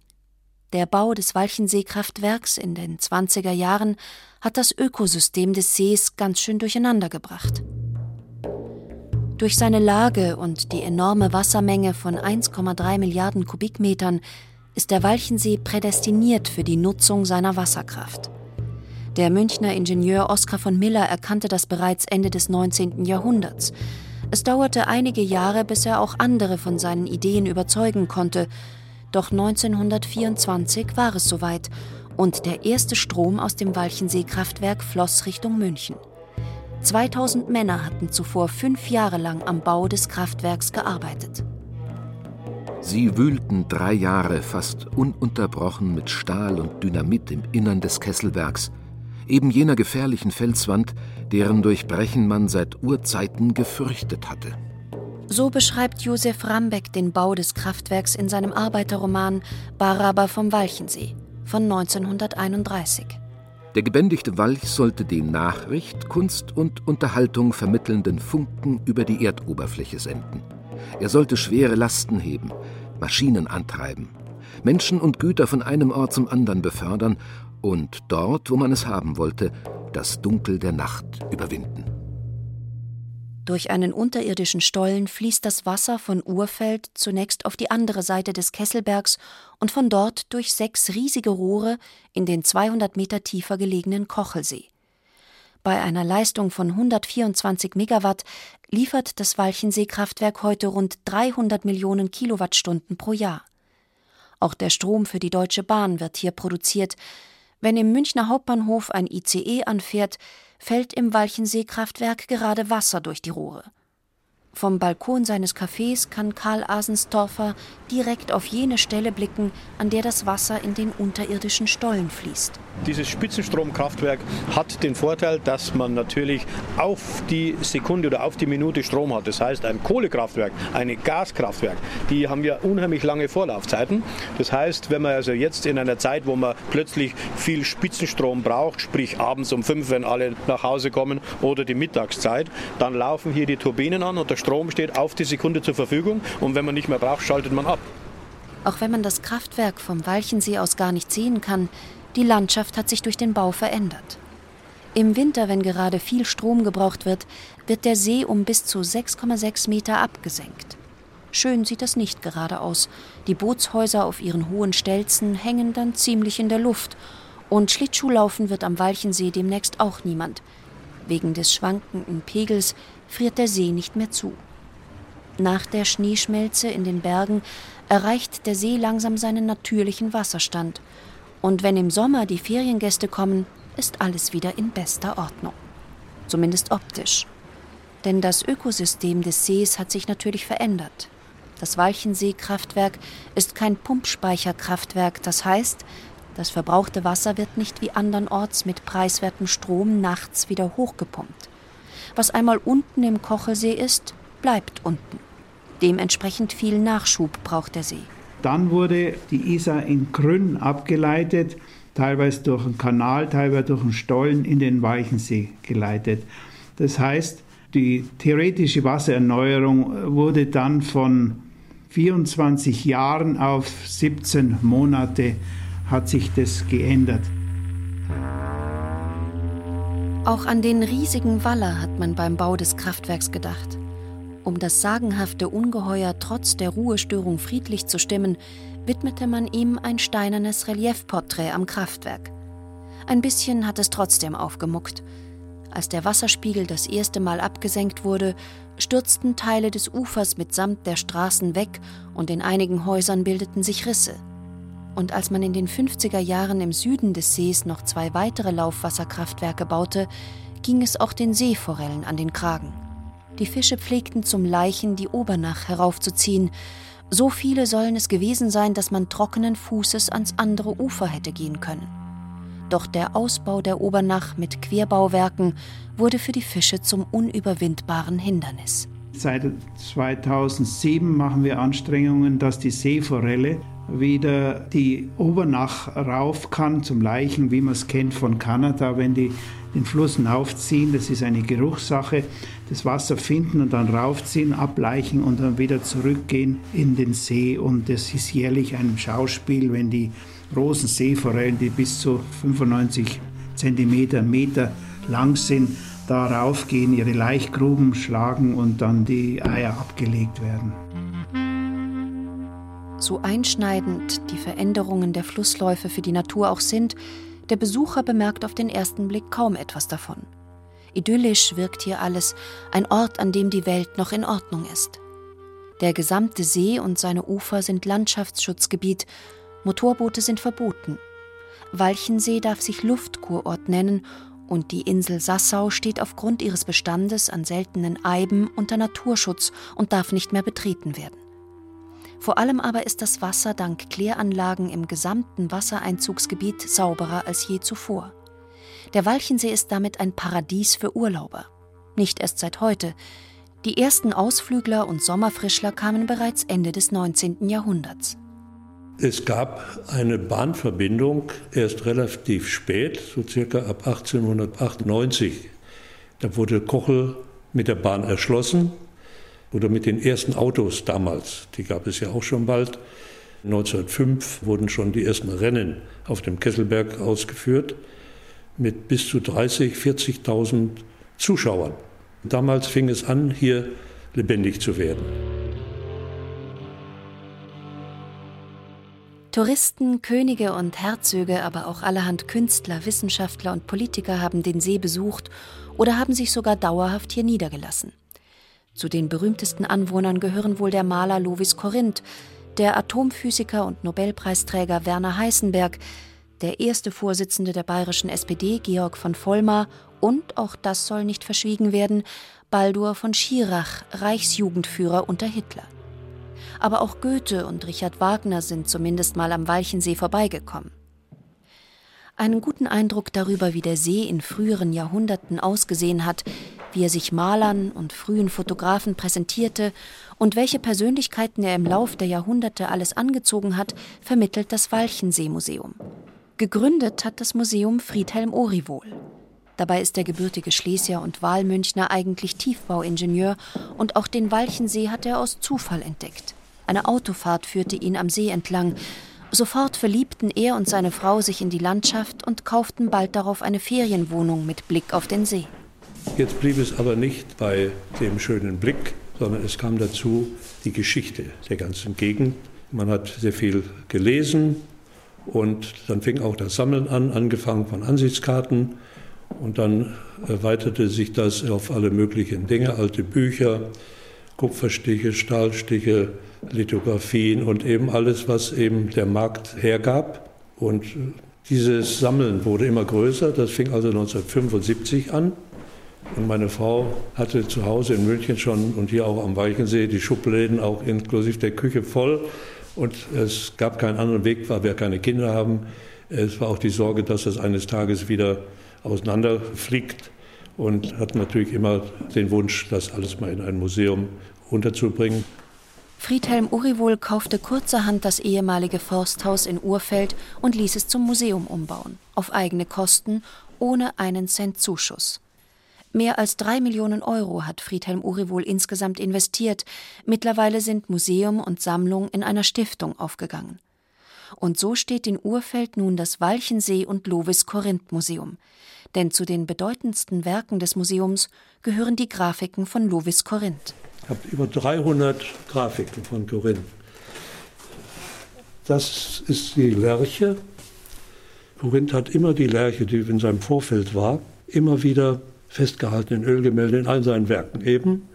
Der Bau des Walchenseekraftwerks in den 20er Jahren hat das Ökosystem des Sees ganz schön durcheinandergebracht. Durch seine Lage und die enorme Wassermenge von 1,3 Milliarden Kubikmetern ist der Walchensee prädestiniert für die Nutzung seiner Wasserkraft. Der Münchner Ingenieur Oskar von Miller erkannte das bereits Ende des 19. Jahrhunderts. Es dauerte einige Jahre, bis er auch andere von seinen Ideen überzeugen konnte, doch 1924 war es soweit und der erste Strom aus dem Walchensee-Kraftwerk floss Richtung München. 2000 Männer hatten zuvor fünf Jahre lang am Bau des Kraftwerks gearbeitet. Sie wühlten drei Jahre fast ununterbrochen mit Stahl und Dynamit im Innern des Kesselwerks, eben jener gefährlichen Felswand, deren Durchbrechen man seit Urzeiten gefürchtet hatte. So beschreibt Josef Rambeck den Bau des Kraftwerks in seinem Arbeiterroman Baraber vom Walchensee von 1931. Der gebändigte Walch sollte den Nachricht, Kunst und Unterhaltung vermittelnden Funken über die Erdoberfläche senden. Er sollte schwere Lasten heben, Maschinen antreiben, Menschen und Güter von einem Ort zum anderen befördern und dort, wo man es haben wollte, das Dunkel der Nacht überwinden. Durch einen unterirdischen Stollen fließt das Wasser von Urfeld zunächst auf die andere Seite des Kesselbergs und von dort durch sechs riesige Rohre in den 200 Meter tiefer gelegenen Kochelsee. Bei einer Leistung von 124 Megawatt liefert das Walchenseekraftwerk heute rund 300 Millionen Kilowattstunden pro Jahr. Auch der Strom für die Deutsche Bahn wird hier produziert. Wenn im Münchner Hauptbahnhof ein ICE anfährt, fällt im Walchenseekraftwerk gerade Wasser durch die Rohre. Vom Balkon seines Cafés kann Karl Asenstorfer direkt auf jene Stelle blicken, an der das Wasser in den unterirdischen Stollen fließt. Dieses Spitzenstromkraftwerk hat den Vorteil, dass man natürlich auf die Sekunde oder auf die Minute Strom hat. Das heißt, ein Kohlekraftwerk, ein Gaskraftwerk, die haben ja unheimlich lange Vorlaufzeiten. Das heißt, wenn man also jetzt in einer Zeit, wo man plötzlich viel Spitzenstrom braucht, sprich abends um fünf, wenn alle nach Hause kommen oder die Mittagszeit, dann laufen hier die Turbinen an und der Strom steht auf die Sekunde zur Verfügung und wenn man nicht mehr braucht, schaltet man ab. Auch wenn man das Kraftwerk vom Walchensee aus gar nicht sehen kann, die Landschaft hat sich durch den Bau verändert. Im Winter, wenn gerade viel Strom gebraucht wird, wird der See um bis zu 6,6 Meter abgesenkt. Schön sieht das nicht gerade aus. Die Bootshäuser auf ihren hohen Stelzen hängen dann ziemlich in der Luft. Und Schlittschuhlaufen wird am Walchensee demnächst auch niemand. Wegen des schwankenden Pegels friert der See nicht mehr zu. Nach der Schneeschmelze in den Bergen erreicht der See langsam seinen natürlichen Wasserstand. Und wenn im Sommer die Feriengäste kommen, ist alles wieder in bester Ordnung. Zumindest optisch. Denn das Ökosystem des Sees hat sich natürlich verändert. Das Walchensee-Kraftwerk ist kein Pumpspeicherkraftwerk, das heißt, das verbrauchte Wasser wird nicht wie andernorts mit preiswertem Strom nachts wieder hochgepumpt. Was einmal unten im Kochelsee ist, bleibt unten. Dementsprechend viel Nachschub braucht der See. Dann wurde die Isar in Grünn abgeleitet, teilweise durch einen Kanal, teilweise durch einen Stollen in den Walchensee geleitet. Das heißt, die theoretische Wassererneuerung wurde dann von 24 Jahren auf 17 Monate hat sich das geändert. Auch an den riesigen Waller hat man beim Bau des Kraftwerks gedacht. Um das sagenhafte Ungeheuer trotz der Ruhestörung friedlich zu stimmen, widmete man ihm ein steinernes Reliefporträt am Kraftwerk. Ein bisschen hat es trotzdem aufgemuckt. Als der Wasserspiegel das erste Mal abgesenkt wurde, stürzten Teile des Ufers mitsamt der Straßen weg und in einigen Häusern bildeten sich Risse. Und als man in den 50er Jahren im Süden des Sees noch zwei weitere Laufwasserkraftwerke baute, ging es auch den Seeforellen an den Kragen. Die Fische pflegten zum Leichen die Obernach heraufzuziehen. So viele sollen es gewesen sein, dass man trockenen Fußes ans andere Ufer hätte gehen können. Doch der Ausbau der Obernach mit Querbauwerken wurde für die Fische zum unüberwindbaren Hindernis. Seit 2007 machen wir Anstrengungen, dass die Seeforelle wieder die Obernach rauf kann zum Leichen, wie man es kennt von Kanada, wenn die den Fluss aufziehen. Das ist eine Geruchssache. Das Wasser finden und dann raufziehen, ableichen und dann wieder zurückgehen in den See. Und das ist jährlich ein Schauspiel, wenn die großen Seeforellen, die bis zu 95 Zentimeter, Meter lang sind, da raufgehen, ihre Laichgruben schlagen und dann die Eier abgelegt werden. So einschneidend die Veränderungen der Flussläufe für die Natur auch sind, der Besucher bemerkt auf den ersten Blick kaum etwas davon. Idyllisch wirkt hier alles, ein Ort, an dem die Welt noch in Ordnung ist. Der gesamte See und seine Ufer sind Landschaftsschutzgebiet, Motorboote sind verboten. Walchensee darf sich Luftkurort nennen und die Insel Sassau steht aufgrund ihres Bestandes an seltenen Eiben unter Naturschutz und darf nicht mehr betreten werden. Vor allem aber ist das Wasser dank Kläranlagen im gesamten Wassereinzugsgebiet sauberer als je zuvor. Der Walchensee ist damit ein Paradies für Urlauber. Nicht erst seit heute. Die ersten Ausflügler und Sommerfrischler kamen bereits Ende des 19. Jahrhunderts. Es gab eine Bahnverbindung erst relativ spät, so circa ab 1898. Da wurde Kochel mit der Bahn erschlossen oder mit den ersten Autos damals, die gab es ja auch schon bald. 1905 wurden schon die ersten Rennen auf dem Kesselberg ausgeführt mit bis zu 30, 40.000 Zuschauern. Damals fing es an, hier lebendig zu werden. Touristen, Könige und Herzöge, aber auch allerhand Künstler, Wissenschaftler und Politiker haben den See besucht oder haben sich sogar dauerhaft hier niedergelassen. Zu den berühmtesten Anwohnern gehören wohl der Maler Lovis Corinth, der Atomphysiker und Nobelpreisträger Werner Heisenberg, der erste Vorsitzende der bayerischen SPD Georg von Vollmar und, auch das soll nicht verschwiegen werden, Baldur von Schirach, Reichsjugendführer unter Hitler. Aber auch Goethe und Richard Wagner sind zumindest mal am Walchensee vorbeigekommen. Einen guten Eindruck darüber, wie der See in früheren Jahrhunderten ausgesehen hat, wie er sich Malern und frühen Fotografen präsentierte und welche Persönlichkeiten er im Lauf der Jahrhunderte alles angezogen hat, vermittelt das Walchensee-Museum. Gegründet hat das Museum Friedhelm Oriwohl. Dabei ist der gebürtige Schlesier und Wahlmünchner eigentlich Tiefbauingenieur und auch den Walchensee hat er aus Zufall entdeckt. Eine Autofahrt führte ihn am See entlang Sofort verliebten er und seine Frau sich in die Landschaft und kauften bald darauf eine Ferienwohnung mit Blick auf den See. Jetzt blieb es aber nicht bei dem schönen Blick, sondern es kam dazu die Geschichte der ganzen Gegend. Man hat sehr viel gelesen und dann fing auch das Sammeln an, angefangen von Ansichtskarten und dann erweiterte sich das auf alle möglichen Dinge, alte Bücher, Kupferstiche, Stahlstiche, Lithografien und eben alles, was eben der Markt hergab. Und dieses Sammeln wurde immer größer. Das fing also 1975 an. Und meine Frau hatte zu Hause in München schon und hier auch am Weichensee die Schubläden auch inklusive der Küche voll. Und es gab keinen anderen Weg, weil wir keine Kinder haben. Es war auch die Sorge, dass das eines Tages wieder auseinanderfliegt und hat natürlich immer den Wunsch, das alles mal in ein Museum unterzubringen. Friedhelm Uriwohl kaufte kurzerhand das ehemalige Forsthaus in Urfeld und ließ es zum Museum umbauen, auf eigene Kosten, ohne einen Cent Zuschuss. Mehr als drei Millionen Euro hat Friedhelm Uriwohl insgesamt investiert. Mittlerweile sind Museum und Sammlung in einer Stiftung aufgegangen. Und so steht in Urfeld nun das Walchensee und Lovis Korinth Museum. Denn zu den bedeutendsten Werken des Museums gehören die Grafiken von Lovis Korinth. Ich habe über 300 Grafiken von Korinth. Das ist die Lerche. Korinth hat immer die Lerche, die in seinem Vorfeld war, immer wieder festgehalten in Ölgemälde in all seinen Werken eben.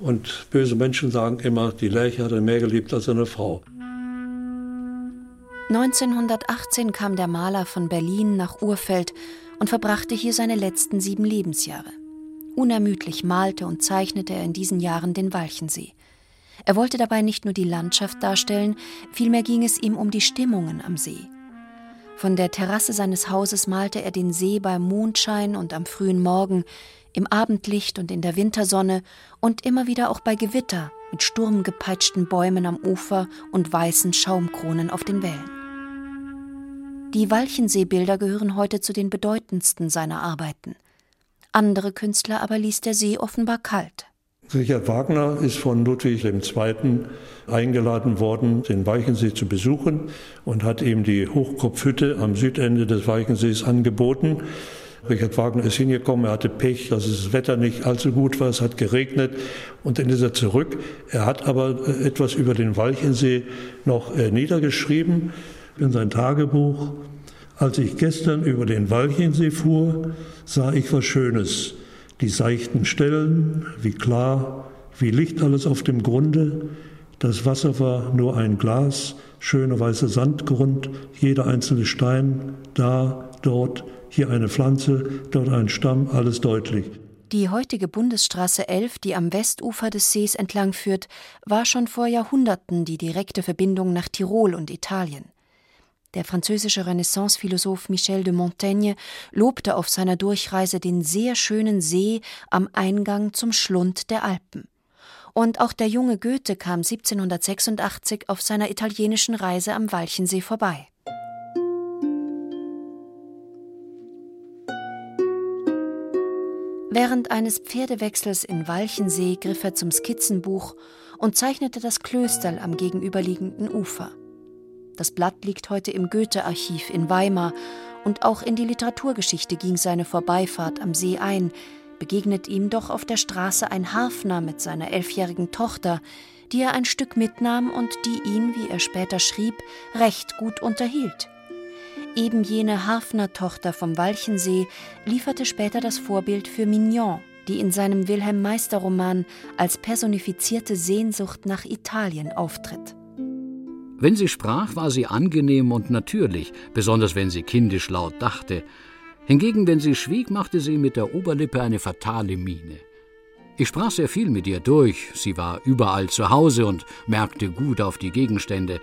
Und böse Menschen sagen immer, die Lerche hat er mehr geliebt als eine Frau. 1918 kam der Maler von Berlin nach Urfeld und verbrachte hier seine letzten sieben Lebensjahre. Unermüdlich malte und zeichnete er in diesen Jahren den Walchensee. Er wollte dabei nicht nur die Landschaft darstellen, vielmehr ging es ihm um die Stimmungen am See. Von der Terrasse seines Hauses malte er den See beim Mondschein und am frühen Morgen, im Abendlicht und in der Wintersonne und immer wieder auch bei Gewitter mit sturmgepeitschten Bäumen am Ufer und weißen Schaumkronen auf den Wellen. Die Walchenseebilder gehören heute zu den bedeutendsten seiner Arbeiten. Andere Künstler aber ließ der See offenbar kalt. Richard Wagner ist von Ludwig II. eingeladen worden, den Weichensee zu besuchen und hat ihm die Hochkopfhütte am Südende des Weichensees angeboten. Richard Wagner ist hingekommen, er hatte Pech, dass das Wetter nicht allzu gut war, es hat geregnet und dann ist er zurück. Er hat aber etwas über den Walchensee noch äh, niedergeschrieben in sein Tagebuch. Als ich gestern über den Walchensee fuhr, sah ich was Schönes. Die seichten Stellen, wie klar, wie Licht alles auf dem Grunde. Das Wasser war nur ein Glas, schöner weißer Sandgrund, jeder einzelne Stein, da, dort, hier eine Pflanze, dort ein Stamm, alles deutlich. Die heutige Bundesstraße 11, die am Westufer des Sees entlang führt, war schon vor Jahrhunderten die direkte Verbindung nach Tirol und Italien. Der französische Renaissance-Philosoph Michel de Montaigne lobte auf seiner Durchreise den sehr schönen See am Eingang zum Schlund der Alpen. Und auch der junge Goethe kam 1786 auf seiner italienischen Reise am Walchensee vorbei. Während eines Pferdewechsels in Walchensee griff er zum Skizzenbuch und zeichnete das Klösterl am gegenüberliegenden Ufer. Das Blatt liegt heute im Goethe-Archiv in Weimar und auch in die Literaturgeschichte ging seine Vorbeifahrt am See ein, begegnet ihm doch auf der Straße ein Harfner mit seiner elfjährigen Tochter, die er ein Stück mitnahm und die ihn, wie er später schrieb, recht gut unterhielt. Eben jene Harfner-Tochter vom Walchensee lieferte später das Vorbild für Mignon, die in seinem Wilhelm Meister-Roman als personifizierte Sehnsucht nach Italien auftritt. Wenn sie sprach, war sie angenehm und natürlich, besonders wenn sie kindisch laut dachte. Hingegen, wenn sie schwieg, machte sie mit der Oberlippe eine fatale Miene. Ich sprach sehr viel mit ihr durch, sie war überall zu Hause und merkte gut auf die Gegenstände.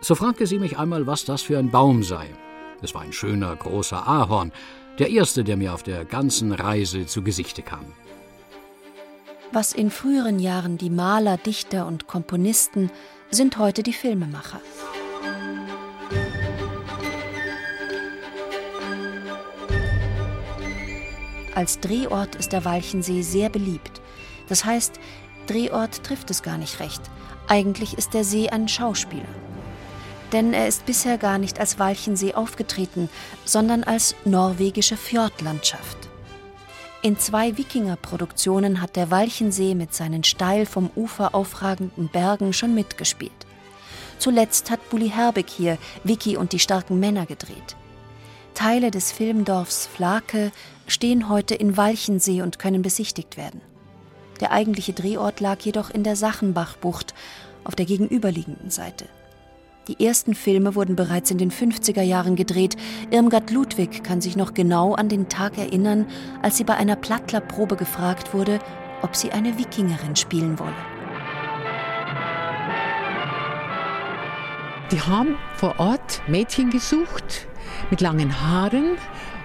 So fragte sie mich einmal, was das für ein Baum sei. Es war ein schöner, großer Ahorn, der erste, der mir auf der ganzen Reise zu Gesichte kam. Was in früheren Jahren die Maler, Dichter und Komponisten sind heute die Filmemacher. Als Drehort ist der Walchensee sehr beliebt. Das heißt, Drehort trifft es gar nicht recht. Eigentlich ist der See ein Schauspieler. Denn er ist bisher gar nicht als Walchensee aufgetreten, sondern als norwegische Fjordlandschaft. In zwei Wikinger-Produktionen hat der Walchensee mit seinen steil vom Ufer aufragenden Bergen schon mitgespielt. Zuletzt hat Bully Herbig hier Vicky und die starken Männer gedreht. Teile des Filmdorfs Flake stehen heute in Walchensee und können besichtigt werden. Der eigentliche Drehort lag jedoch in der Sachenbachbucht auf der gegenüberliegenden Seite. Die ersten Filme wurden bereits in den 50er Jahren gedreht. Irmgard Ludwig kann sich noch genau an den Tag erinnern, als sie bei einer Plattlerprobe gefragt wurde, ob sie eine Wikingerin spielen wolle. Die haben vor Ort Mädchen gesucht mit langen Haaren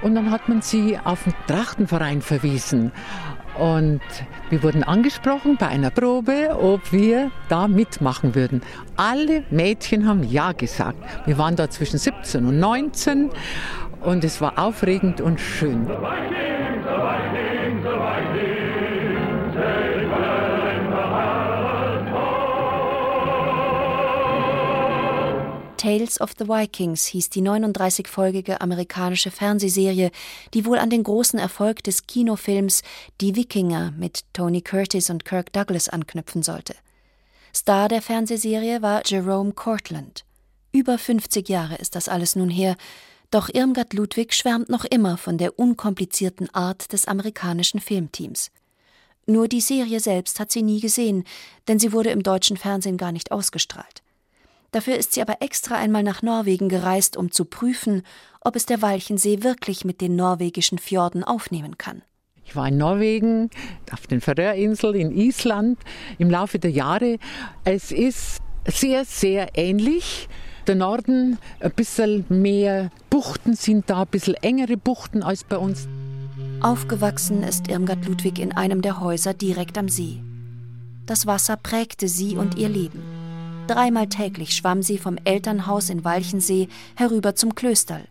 und dann hat man sie auf den Trachtenverein verwiesen. Und wir wurden angesprochen bei einer Probe, ob wir da mitmachen würden. Alle Mädchen haben Ja gesagt. Wir waren da zwischen 17 und 19 und es war aufregend und schön. Tales of the Vikings hieß die 39-folgige amerikanische Fernsehserie, die wohl an den großen Erfolg des Kinofilms Die Wikinger mit Tony Curtis und Kirk Douglas anknüpfen sollte. Star der Fernsehserie war Jerome Cortland. Über 50 Jahre ist das alles nun her, doch Irmgard Ludwig schwärmt noch immer von der unkomplizierten Art des amerikanischen Filmteams. Nur die Serie selbst hat sie nie gesehen, denn sie wurde im deutschen Fernsehen gar nicht ausgestrahlt. Dafür ist sie aber extra einmal nach Norwegen gereist, um zu prüfen, ob es der Walchensee wirklich mit den norwegischen Fjorden aufnehmen kann. Ich war in Norwegen, auf den Färöerinseln, in Island im Laufe der Jahre. Es ist sehr, sehr ähnlich. Der Norden, ein bisschen mehr Buchten sind da, ein bisschen engere Buchten als bei uns. Aufgewachsen ist Irmgard Ludwig in einem der Häuser direkt am See. Das Wasser prägte sie und ihr Leben. Dreimal täglich schwamm sie vom Elternhaus in Walchensee herüber zum Klösterl,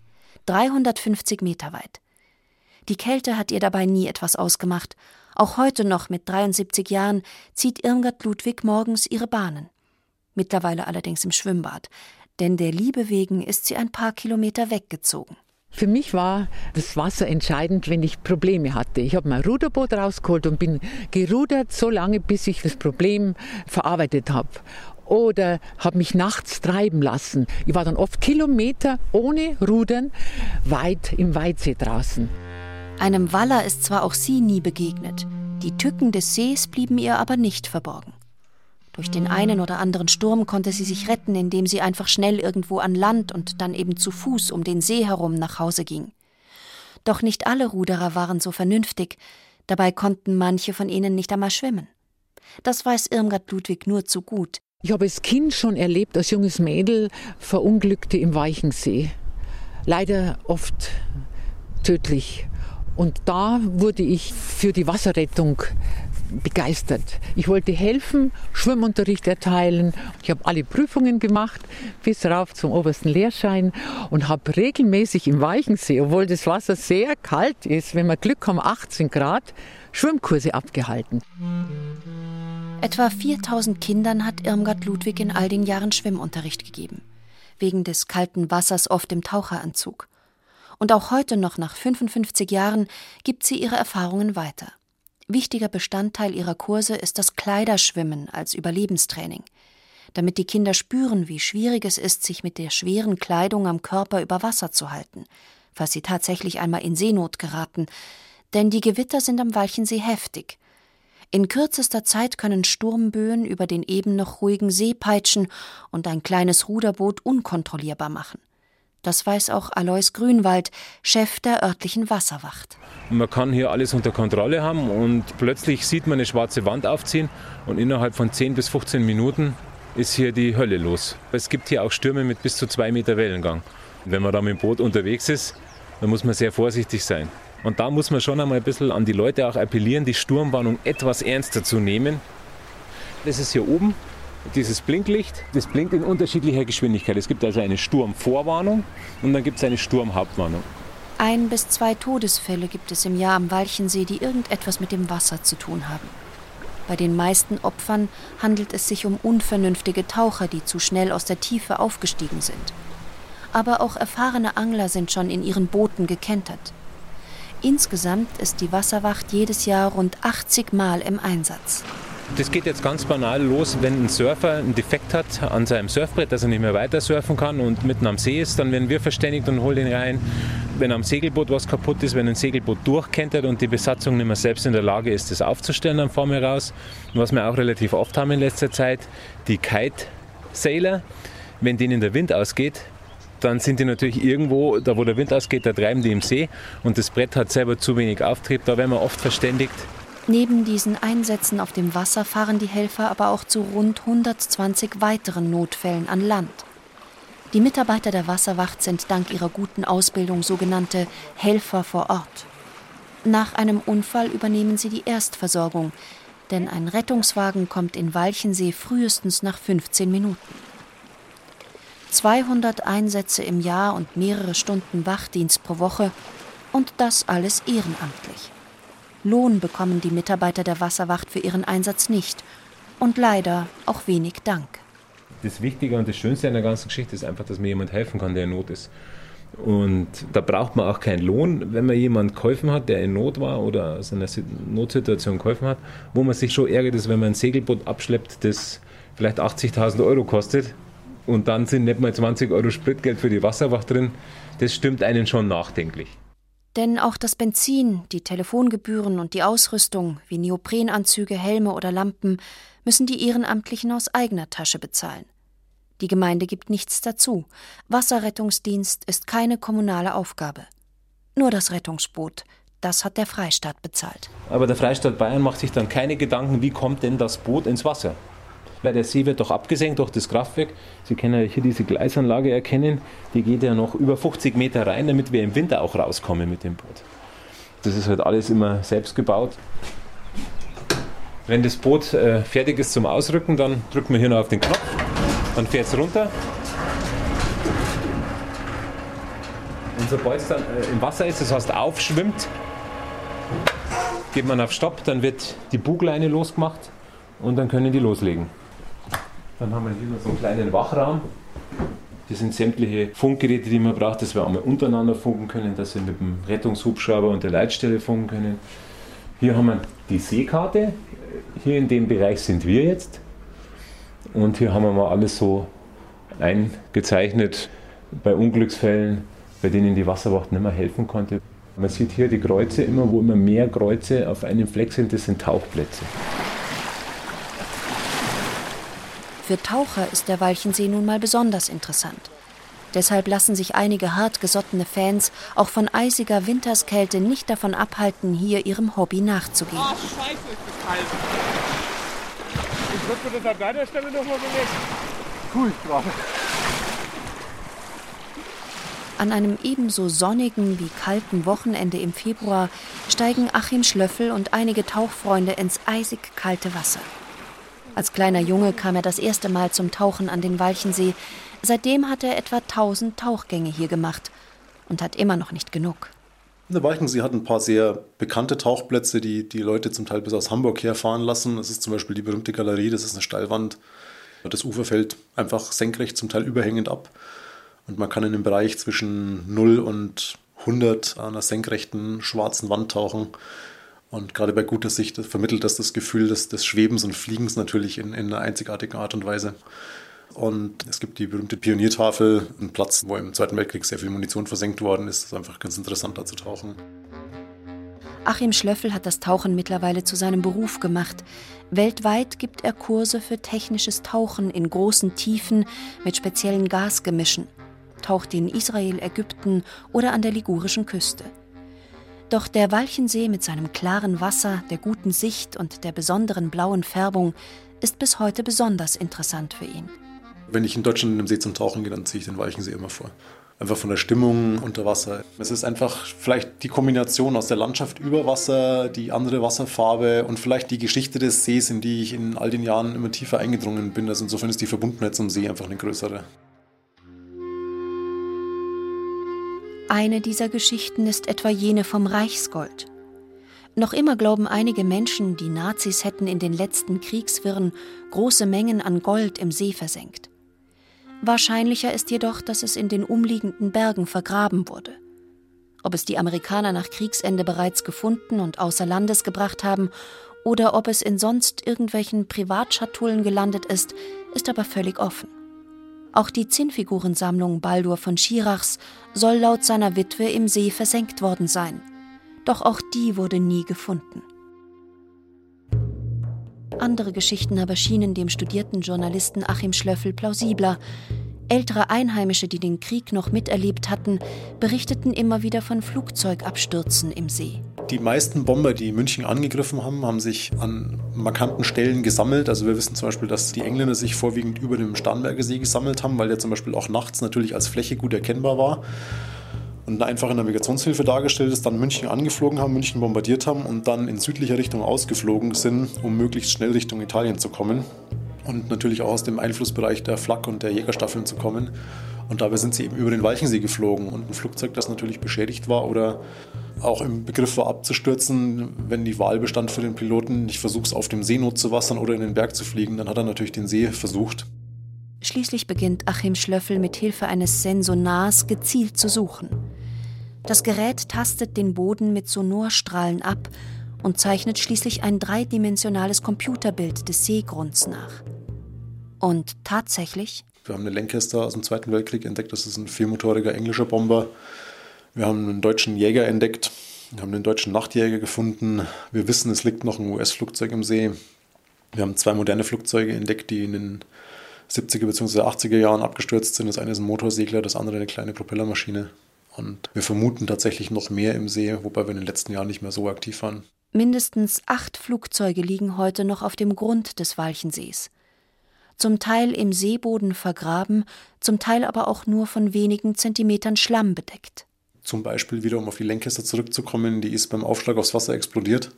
350 Meter weit. Die Kälte hat ihr dabei nie etwas ausgemacht. Auch heute noch mit 73 Jahren zieht Irmgard Ludwig morgens ihre Bahnen. Mittlerweile allerdings im Schwimmbad, denn der Liebe wegen ist sie ein paar Kilometer weggezogen. Für mich war das Wasser entscheidend, wenn ich Probleme hatte. Ich habe mein Ruderboot rausgeholt und bin gerudert so lange, bis ich das Problem verarbeitet habe oder habe mich nachts treiben lassen. Ich war dann oft Kilometer ohne Rudern weit im Weidsee draußen. Einem Waller ist zwar auch sie nie begegnet, die Tücken des Sees blieben ihr aber nicht verborgen. Durch den einen oder anderen Sturm konnte sie sich retten, indem sie einfach schnell irgendwo an Land und dann eben zu Fuß um den See herum nach Hause ging. Doch nicht alle Ruderer waren so vernünftig, dabei konnten manche von ihnen nicht einmal schwimmen. Das weiß Irmgard Ludwig nur zu gut. Ich habe als Kind schon erlebt, als junges Mädel verunglückte im Weichensee. Leider oft tödlich. Und da wurde ich für die Wasserrettung begeistert. Ich wollte helfen, Schwimmunterricht erteilen. Ich habe alle Prüfungen gemacht, bis rauf zum obersten Lehrschein und habe regelmäßig im Weichensee, obwohl das Wasser sehr kalt ist, wenn wir Glück haben, 18 Grad, Schwimmkurse abgehalten. Etwa 4000 Kindern hat Irmgard Ludwig in all den Jahren Schwimmunterricht gegeben. Wegen des kalten Wassers oft im Taucheranzug. Und auch heute noch nach 55 Jahren gibt sie ihre Erfahrungen weiter. Wichtiger Bestandteil ihrer Kurse ist das Kleiderschwimmen als Überlebenstraining. Damit die Kinder spüren, wie schwierig es ist, sich mit der schweren Kleidung am Körper über Wasser zu halten, falls sie tatsächlich einmal in Seenot geraten. Denn die Gewitter sind am Walchensee heftig in kürzester Zeit können Sturmböen über den eben noch ruhigen See peitschen und ein kleines Ruderboot unkontrollierbar machen. Das weiß auch Alois Grünwald, Chef der örtlichen Wasserwacht. Man kann hier alles unter Kontrolle haben und plötzlich sieht man eine schwarze Wand aufziehen und innerhalb von 10 bis 15 Minuten ist hier die Hölle los. Es gibt hier auch Stürme mit bis zu zwei Meter Wellengang. Wenn man da mit dem Boot unterwegs ist, dann muss man sehr vorsichtig sein. Und da muss man schon einmal ein bisschen an die Leute auch appellieren, die Sturmwarnung etwas ernster zu nehmen. Das ist hier oben dieses Blinklicht, das blinkt in unterschiedlicher Geschwindigkeit. Es gibt also eine Sturmvorwarnung und dann gibt es eine Sturmhauptwarnung. Ein bis zwei Todesfälle gibt es im Jahr am Walchensee, die irgendetwas mit dem Wasser zu tun haben. Bei den meisten Opfern handelt es sich um unvernünftige Taucher, die zu schnell aus der Tiefe aufgestiegen sind. Aber auch erfahrene Angler sind schon in ihren Booten gekentert. Insgesamt ist die Wasserwacht jedes Jahr rund 80 Mal im Einsatz. Das geht jetzt ganz banal los, wenn ein Surfer einen Defekt hat an seinem Surfbrett, dass er nicht mehr weiter surfen kann und mitten am See ist, dann werden wir verständigt und holen ihn rein. Wenn am Segelboot was kaputt ist, wenn ein Segelboot durchkentert und die Besatzung nicht mehr selbst in der Lage ist, das aufzustellen, dann fahren wir raus. Und was wir auch relativ oft haben in letzter Zeit, die Kite-Sailor, wenn denen der Wind ausgeht, dann sind die natürlich irgendwo, da wo der Wind ausgeht, da treiben die im See und das Brett hat selber zu wenig Auftrieb. Da werden wir oft verständigt, Neben diesen Einsätzen auf dem Wasser fahren die Helfer aber auch zu rund 120 weiteren Notfällen an Land. Die Mitarbeiter der Wasserwacht sind dank ihrer guten Ausbildung sogenannte Helfer vor Ort. Nach einem Unfall übernehmen sie die Erstversorgung, denn ein Rettungswagen kommt in Walchensee frühestens nach 15 Minuten. 200 Einsätze im Jahr und mehrere Stunden Wachdienst pro Woche und das alles ehrenamtlich. Lohn bekommen die Mitarbeiter der Wasserwacht für ihren Einsatz nicht. Und leider auch wenig Dank. Das Wichtige und das Schönste an der ganzen Geschichte ist einfach, dass mir jemand helfen kann, der in Not ist. Und da braucht man auch keinen Lohn, wenn man jemand geholfen hat, der in Not war oder aus einer Notsituation geholfen hat. Wo man sich schon ärgert, ist, wenn man ein Segelboot abschleppt, das vielleicht 80.000 Euro kostet und dann sind nicht mal 20 Euro Spritgeld für die Wasserwacht drin. Das stimmt einen schon nachdenklich. Denn auch das Benzin, die Telefongebühren und die Ausrüstung wie Neoprenanzüge, Helme oder Lampen müssen die Ehrenamtlichen aus eigener Tasche bezahlen. Die Gemeinde gibt nichts dazu. Wasserrettungsdienst ist keine kommunale Aufgabe. Nur das Rettungsboot, das hat der Freistaat bezahlt. Aber der Freistaat Bayern macht sich dann keine Gedanken, wie kommt denn das Boot ins Wasser? Weil der See wird doch abgesenkt durch das Kraftwerk. Sie können ja hier diese Gleisanlage erkennen. Die geht ja noch über 50 Meter rein, damit wir im Winter auch rauskommen mit dem Boot. Das ist halt alles immer selbst gebaut. Wenn das Boot äh, fertig ist zum Ausrücken, dann drücken wir hier noch auf den Knopf. Dann fährt es runter. Und sobald es dann äh, im Wasser ist, das heißt aufschwimmt, geht man auf Stopp, dann wird die Bugleine losgemacht und dann können die loslegen. Dann haben wir hier noch so einen kleinen Wachraum. Das sind sämtliche Funkgeräte, die man braucht, dass wir einmal untereinander funken können, dass wir mit dem Rettungshubschrauber und der Leitstelle funken können. Hier haben wir die Seekarte. Hier in dem Bereich sind wir jetzt. Und hier haben wir mal alles so eingezeichnet bei Unglücksfällen, bei denen die Wasserwacht nicht mehr helfen konnte. Man sieht hier die Kreuze immer, wo immer mehr Kreuze auf einem Fleck sind, das sind Tauchplätze. Für Taucher ist der Walchensee nun mal besonders interessant. Deshalb lassen sich einige hartgesottene Fans auch von eisiger Winterskälte nicht davon abhalten, hier ihrem Hobby nachzugehen. Oh, scheiße, ist das kalt. Ich würde das an deiner Stelle nochmal belegen. Cool, gerade. An einem ebenso sonnigen wie kalten Wochenende im Februar steigen Achim Schlöffel und einige Tauchfreunde ins eisig kalte Wasser. Als kleiner Junge kam er das erste Mal zum Tauchen an den Walchensee. Seitdem hat er etwa 1000 Tauchgänge hier gemacht und hat immer noch nicht genug. Der Walchensee hat ein paar sehr bekannte Tauchplätze, die die Leute zum Teil bis aus Hamburg herfahren lassen. Das ist zum Beispiel die berühmte Galerie, das ist eine Steilwand. Das Ufer fällt einfach senkrecht, zum Teil überhängend ab. Und man kann in dem Bereich zwischen 0 und 100 an einer senkrechten schwarzen Wand tauchen. Und gerade bei guter Sicht vermittelt das das Gefühl des, des Schwebens und Fliegens natürlich in, in einer einzigartigen Art und Weise. Und es gibt die berühmte Pioniertafel, ein Platz, wo im Zweiten Weltkrieg sehr viel Munition versenkt worden ist. Das ist einfach ganz interessant, da zu tauchen. Achim Schlöffel hat das Tauchen mittlerweile zu seinem Beruf gemacht. Weltweit gibt er Kurse für technisches Tauchen in großen Tiefen mit speziellen Gasgemischen. Taucht in Israel, Ägypten oder an der ligurischen Küste. Doch der Walchensee mit seinem klaren Wasser, der guten Sicht und der besonderen blauen Färbung ist bis heute besonders interessant für ihn. Wenn ich in Deutschland in einem See zum Tauchen gehe, dann ziehe ich den Walchensee immer vor. Einfach von der Stimmung unter Wasser. Es ist einfach vielleicht die Kombination aus der Landschaft über Wasser, die andere Wasserfarbe und vielleicht die Geschichte des Sees, in die ich in all den Jahren immer tiefer eingedrungen bin. Also insofern ist die Verbundenheit zum See einfach eine größere. Eine dieser Geschichten ist etwa jene vom Reichsgold. Noch immer glauben einige Menschen, die Nazis hätten in den letzten Kriegswirren große Mengen an Gold im See versenkt. Wahrscheinlicher ist jedoch, dass es in den umliegenden Bergen vergraben wurde. Ob es die Amerikaner nach Kriegsende bereits gefunden und außer Landes gebracht haben oder ob es in sonst irgendwelchen Privatschatullen gelandet ist, ist aber völlig offen. Auch die Zinnfigurensammlung Baldur von Schirachs soll laut seiner Witwe im See versenkt worden sein. Doch auch die wurde nie gefunden. Andere Geschichten aber schienen dem studierten Journalisten Achim Schlöffel plausibler. Ältere Einheimische, die den Krieg noch miterlebt hatten, berichteten immer wieder von Flugzeugabstürzen im See. Die meisten Bomber, die München angegriffen haben, haben sich an markanten Stellen gesammelt. Also wir wissen zum Beispiel, dass die Engländer sich vorwiegend über dem Starnberger See gesammelt haben, weil der zum Beispiel auch nachts natürlich als Fläche gut erkennbar war und eine einfache Navigationshilfe dargestellt ist, dann München angeflogen haben, München bombardiert haben und dann in südlicher Richtung ausgeflogen sind, um möglichst schnell Richtung Italien zu kommen und natürlich auch aus dem Einflussbereich der Flak und der Jägerstaffeln zu kommen. Und dabei sind sie eben über den Walchensee geflogen und ein Flugzeug, das natürlich beschädigt war oder auch im Begriff war abzustürzen, wenn die Wahl bestand für den Piloten, ich versuche es auf dem Seenot zu wassern oder in den Berg zu fliegen, dann hat er natürlich den See versucht. Schließlich beginnt Achim Schlöffel mit Hilfe eines Sensonars gezielt zu suchen. Das Gerät tastet den Boden mit Sonorstrahlen ab und zeichnet schließlich ein dreidimensionales Computerbild des Seegrunds nach. Und tatsächlich? Wir haben eine Lancaster aus dem Zweiten Weltkrieg entdeckt, das ist ein viermotoriger englischer Bomber. Wir haben einen deutschen Jäger entdeckt, wir haben einen deutschen Nachtjäger gefunden. Wir wissen, es liegt noch ein US-Flugzeug im See. Wir haben zwei moderne Flugzeuge entdeckt, die in den 70er bzw. 80er Jahren abgestürzt sind. Das eine ist ein Motorsegler, das andere eine kleine Propellermaschine. Und wir vermuten tatsächlich noch mehr im See, wobei wir in den letzten Jahren nicht mehr so aktiv waren. Mindestens acht Flugzeuge liegen heute noch auf dem Grund des Walchensees. Zum Teil im Seeboden vergraben, zum Teil aber auch nur von wenigen Zentimetern Schlamm bedeckt. Zum Beispiel wieder, um auf die Lancaster zurückzukommen, die ist beim Aufschlag aufs Wasser explodiert.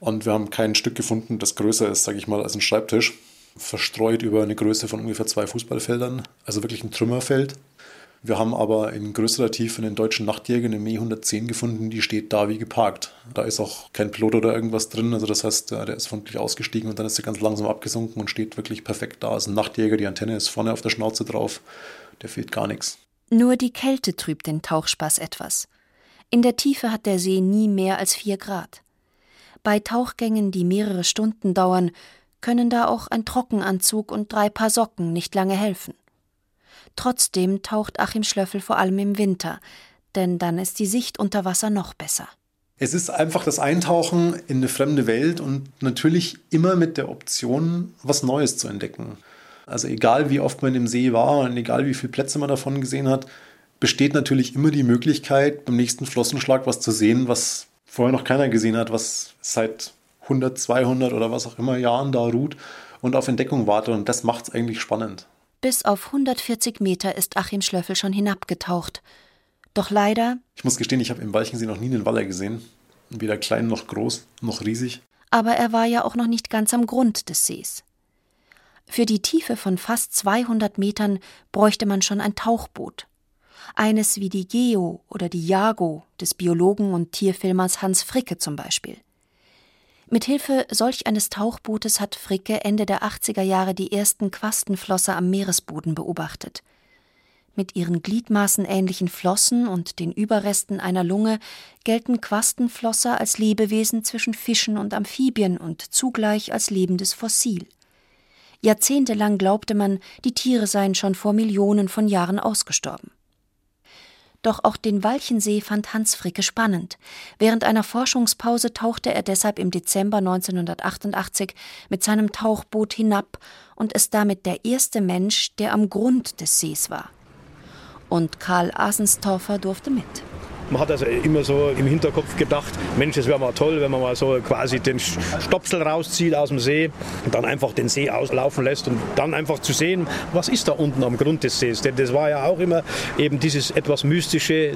Und wir haben kein Stück gefunden, das größer ist, sage ich mal, als ein Schreibtisch. Verstreut über eine Größe von ungefähr zwei Fußballfeldern. Also wirklich ein Trümmerfeld. Wir haben aber in größerer Tiefe einen deutschen Nachtjäger, eine Me 110 gefunden, die steht da wie geparkt. Da ist auch kein Pilot oder irgendwas drin, also das heißt, der ist vermutlich ausgestiegen und dann ist er ganz langsam abgesunken und steht wirklich perfekt da. ist ein Nachtjäger, die Antenne ist vorne auf der Schnauze drauf, der fehlt gar nichts. Nur die Kälte trübt den Tauchspaß etwas. In der Tiefe hat der See nie mehr als vier Grad. Bei Tauchgängen, die mehrere Stunden dauern, können da auch ein Trockenanzug und drei Paar Socken nicht lange helfen. Trotzdem taucht Achim Schlöffel vor allem im Winter, denn dann ist die Sicht unter Wasser noch besser. Es ist einfach das Eintauchen in eine fremde Welt und natürlich immer mit der Option, was Neues zu entdecken. Also egal wie oft man im See war und egal wie viele Plätze man davon gesehen hat, besteht natürlich immer die Möglichkeit, beim nächsten Flossenschlag was zu sehen, was vorher noch keiner gesehen hat, was seit 100, 200 oder was auch immer Jahren da ruht und auf Entdeckung wartet. Und das macht es eigentlich spannend. Bis auf 140 Meter ist Achim Schlöffel schon hinabgetaucht. Doch leider. Ich muss gestehen, ich habe im Walchensee noch nie einen Waller gesehen. Weder klein noch groß, noch riesig. Aber er war ja auch noch nicht ganz am Grund des Sees. Für die Tiefe von fast 200 Metern bräuchte man schon ein Tauchboot. Eines wie die Geo oder die Jago des Biologen und Tierfilmers Hans Fricke zum Beispiel. Mithilfe solch eines Tauchbootes hat Fricke Ende der 80er Jahre die ersten Quastenflosser am Meeresboden beobachtet. Mit ihren gliedmaßenähnlichen Flossen und den Überresten einer Lunge gelten Quastenflosser als Lebewesen zwischen Fischen und Amphibien und zugleich als lebendes Fossil. Jahrzehntelang glaubte man, die Tiere seien schon vor Millionen von Jahren ausgestorben. Doch auch den Walchensee fand Hans Fricke spannend. Während einer Forschungspause tauchte er deshalb im Dezember 1988 mit seinem Tauchboot hinab und ist damit der erste Mensch, der am Grund des Sees war. Und Karl Asenstorfer durfte mit. Man hat also immer so im Hinterkopf gedacht, Mensch, es wäre mal toll, wenn man mal so quasi den Stopsel rauszieht aus dem See und dann einfach den See auslaufen lässt und dann einfach zu sehen, was ist da unten am Grund des Sees. Denn das war ja auch immer eben dieses etwas Mystische.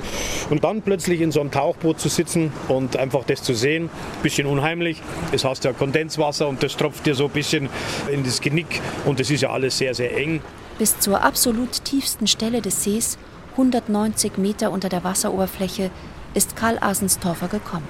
Und dann plötzlich in so einem Tauchboot zu sitzen und einfach das zu sehen, ein bisschen unheimlich. Es hast ja Kondenswasser und das tropft dir so ein bisschen in das Genick und es ist ja alles sehr, sehr eng. Bis zur absolut tiefsten Stelle des Sees 190 Meter unter der Wasseroberfläche ist Karl Asenstorfer gekommen.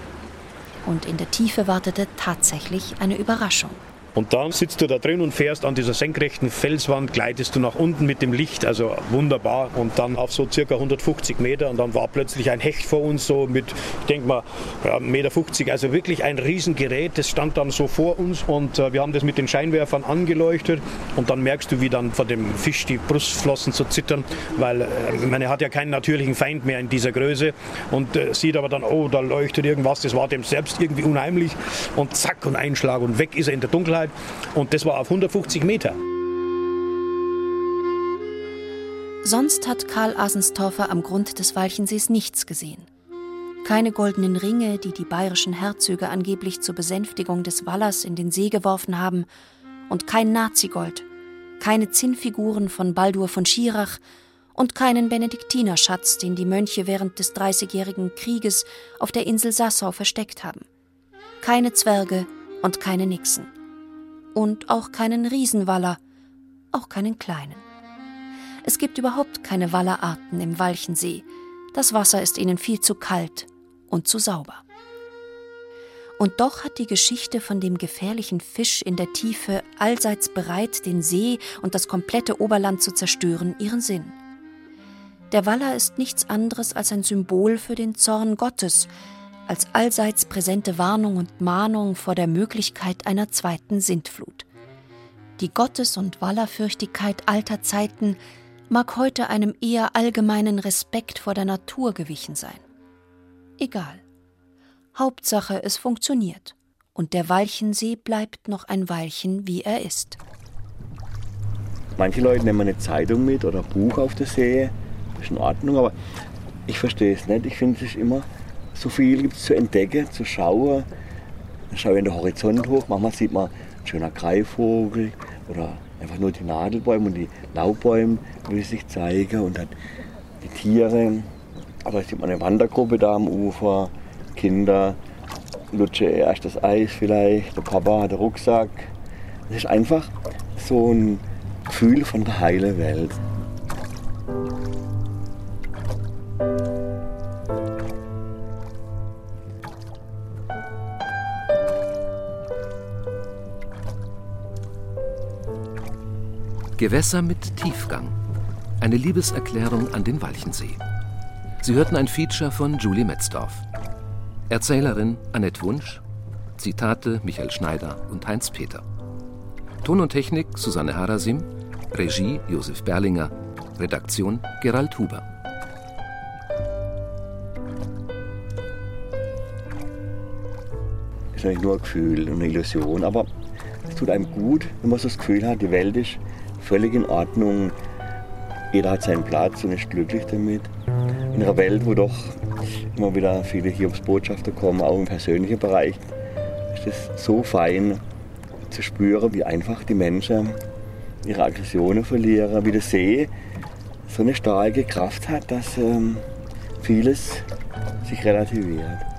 Und in der Tiefe wartete tatsächlich eine Überraschung. Und dann sitzt du da drin und fährst an dieser senkrechten Felswand, gleitest du nach unten mit dem Licht, also wunderbar. Und dann auf so circa 150 Meter und dann war plötzlich ein Hecht vor uns so mit, ich denke mal, ja, 1,50 Meter, also wirklich ein Riesengerät, das stand dann so vor uns und äh, wir haben das mit den Scheinwerfern angeleuchtet und dann merkst du, wie dann vor dem Fisch die Brustflossen so zittern, weil äh, man hat ja keinen natürlichen Feind mehr in dieser Größe und äh, sieht aber dann, oh, da leuchtet irgendwas, das war dem selbst irgendwie unheimlich und zack und Einschlag und weg ist er in der Dunkelheit. Dunkelheit und das war auf 150 Meter. Sonst hat Karl Asenstorfer am Grund des Walchensees nichts gesehen. Keine goldenen Ringe, die die bayerischen Herzöge angeblich zur Besänftigung des Wallers in den See geworfen haben, und kein Nazigold, keine Zinnfiguren von Baldur von Schirach und keinen Benediktinerschatz, den die Mönche während des Dreißigjährigen Krieges auf der Insel Sassau versteckt haben. Keine Zwerge und keine Nixen und auch keinen Riesenwaller, auch keinen kleinen. Es gibt überhaupt keine Wallerarten im Walchensee. Das Wasser ist ihnen viel zu kalt und zu sauber. Und doch hat die Geschichte von dem gefährlichen Fisch in der Tiefe allseits bereit, den See und das komplette Oberland zu zerstören, ihren Sinn. Der Waller ist nichts anderes als ein Symbol für den Zorn Gottes, als allseits präsente Warnung und Mahnung vor der Möglichkeit einer zweiten Sintflut. Die Gottes- und Wallerfürchtigkeit alter Zeiten mag heute einem eher allgemeinen Respekt vor der Natur gewichen sein. Egal. Hauptsache, es funktioniert. Und der Walchensee bleibt noch ein Weilchen, wie er ist. Manche Leute nehmen eine Zeitung mit oder ein Buch auf der See. Das ist in Ordnung, aber ich verstehe es nicht. Ich finde es immer so viel gibt es zu entdecken, zu schauen. Dann schaue ich in den Horizont hoch, manchmal sieht man ein schöner Greifvogel oder einfach nur die Nadelbäume und die Laubbäume, die sich zeigen und dann die Tiere. Oder sieht man eine Wandergruppe da am Ufer, Kinder, lutsche erst das Eis vielleicht, der Papa hat den Rucksack. Es ist einfach so ein Gefühl von der heilen Welt. Gewässer mit Tiefgang. Eine Liebeserklärung an den Walchensee. Sie hörten ein Feature von Julie Metzdorf. Erzählerin Annette Wunsch. Zitate Michael Schneider und Heinz Peter. Ton und Technik Susanne Harasim. Regie Josef Berlinger. Redaktion Gerald Huber. ist eigentlich nur ein Gefühl, eine Illusion, aber es tut einem gut, wenn man so das Gefühl hat, die Welt ist völlig in Ordnung. Jeder hat seinen Platz und ist glücklich damit. In einer Welt, wo doch immer wieder viele Hiobsbotschaften kommen, auch im persönlichen Bereich, ist es so fein zu spüren, wie einfach die Menschen ihre Aggressionen verlieren, wie der See so eine starke Kraft hat, dass ähm, vieles sich relativiert.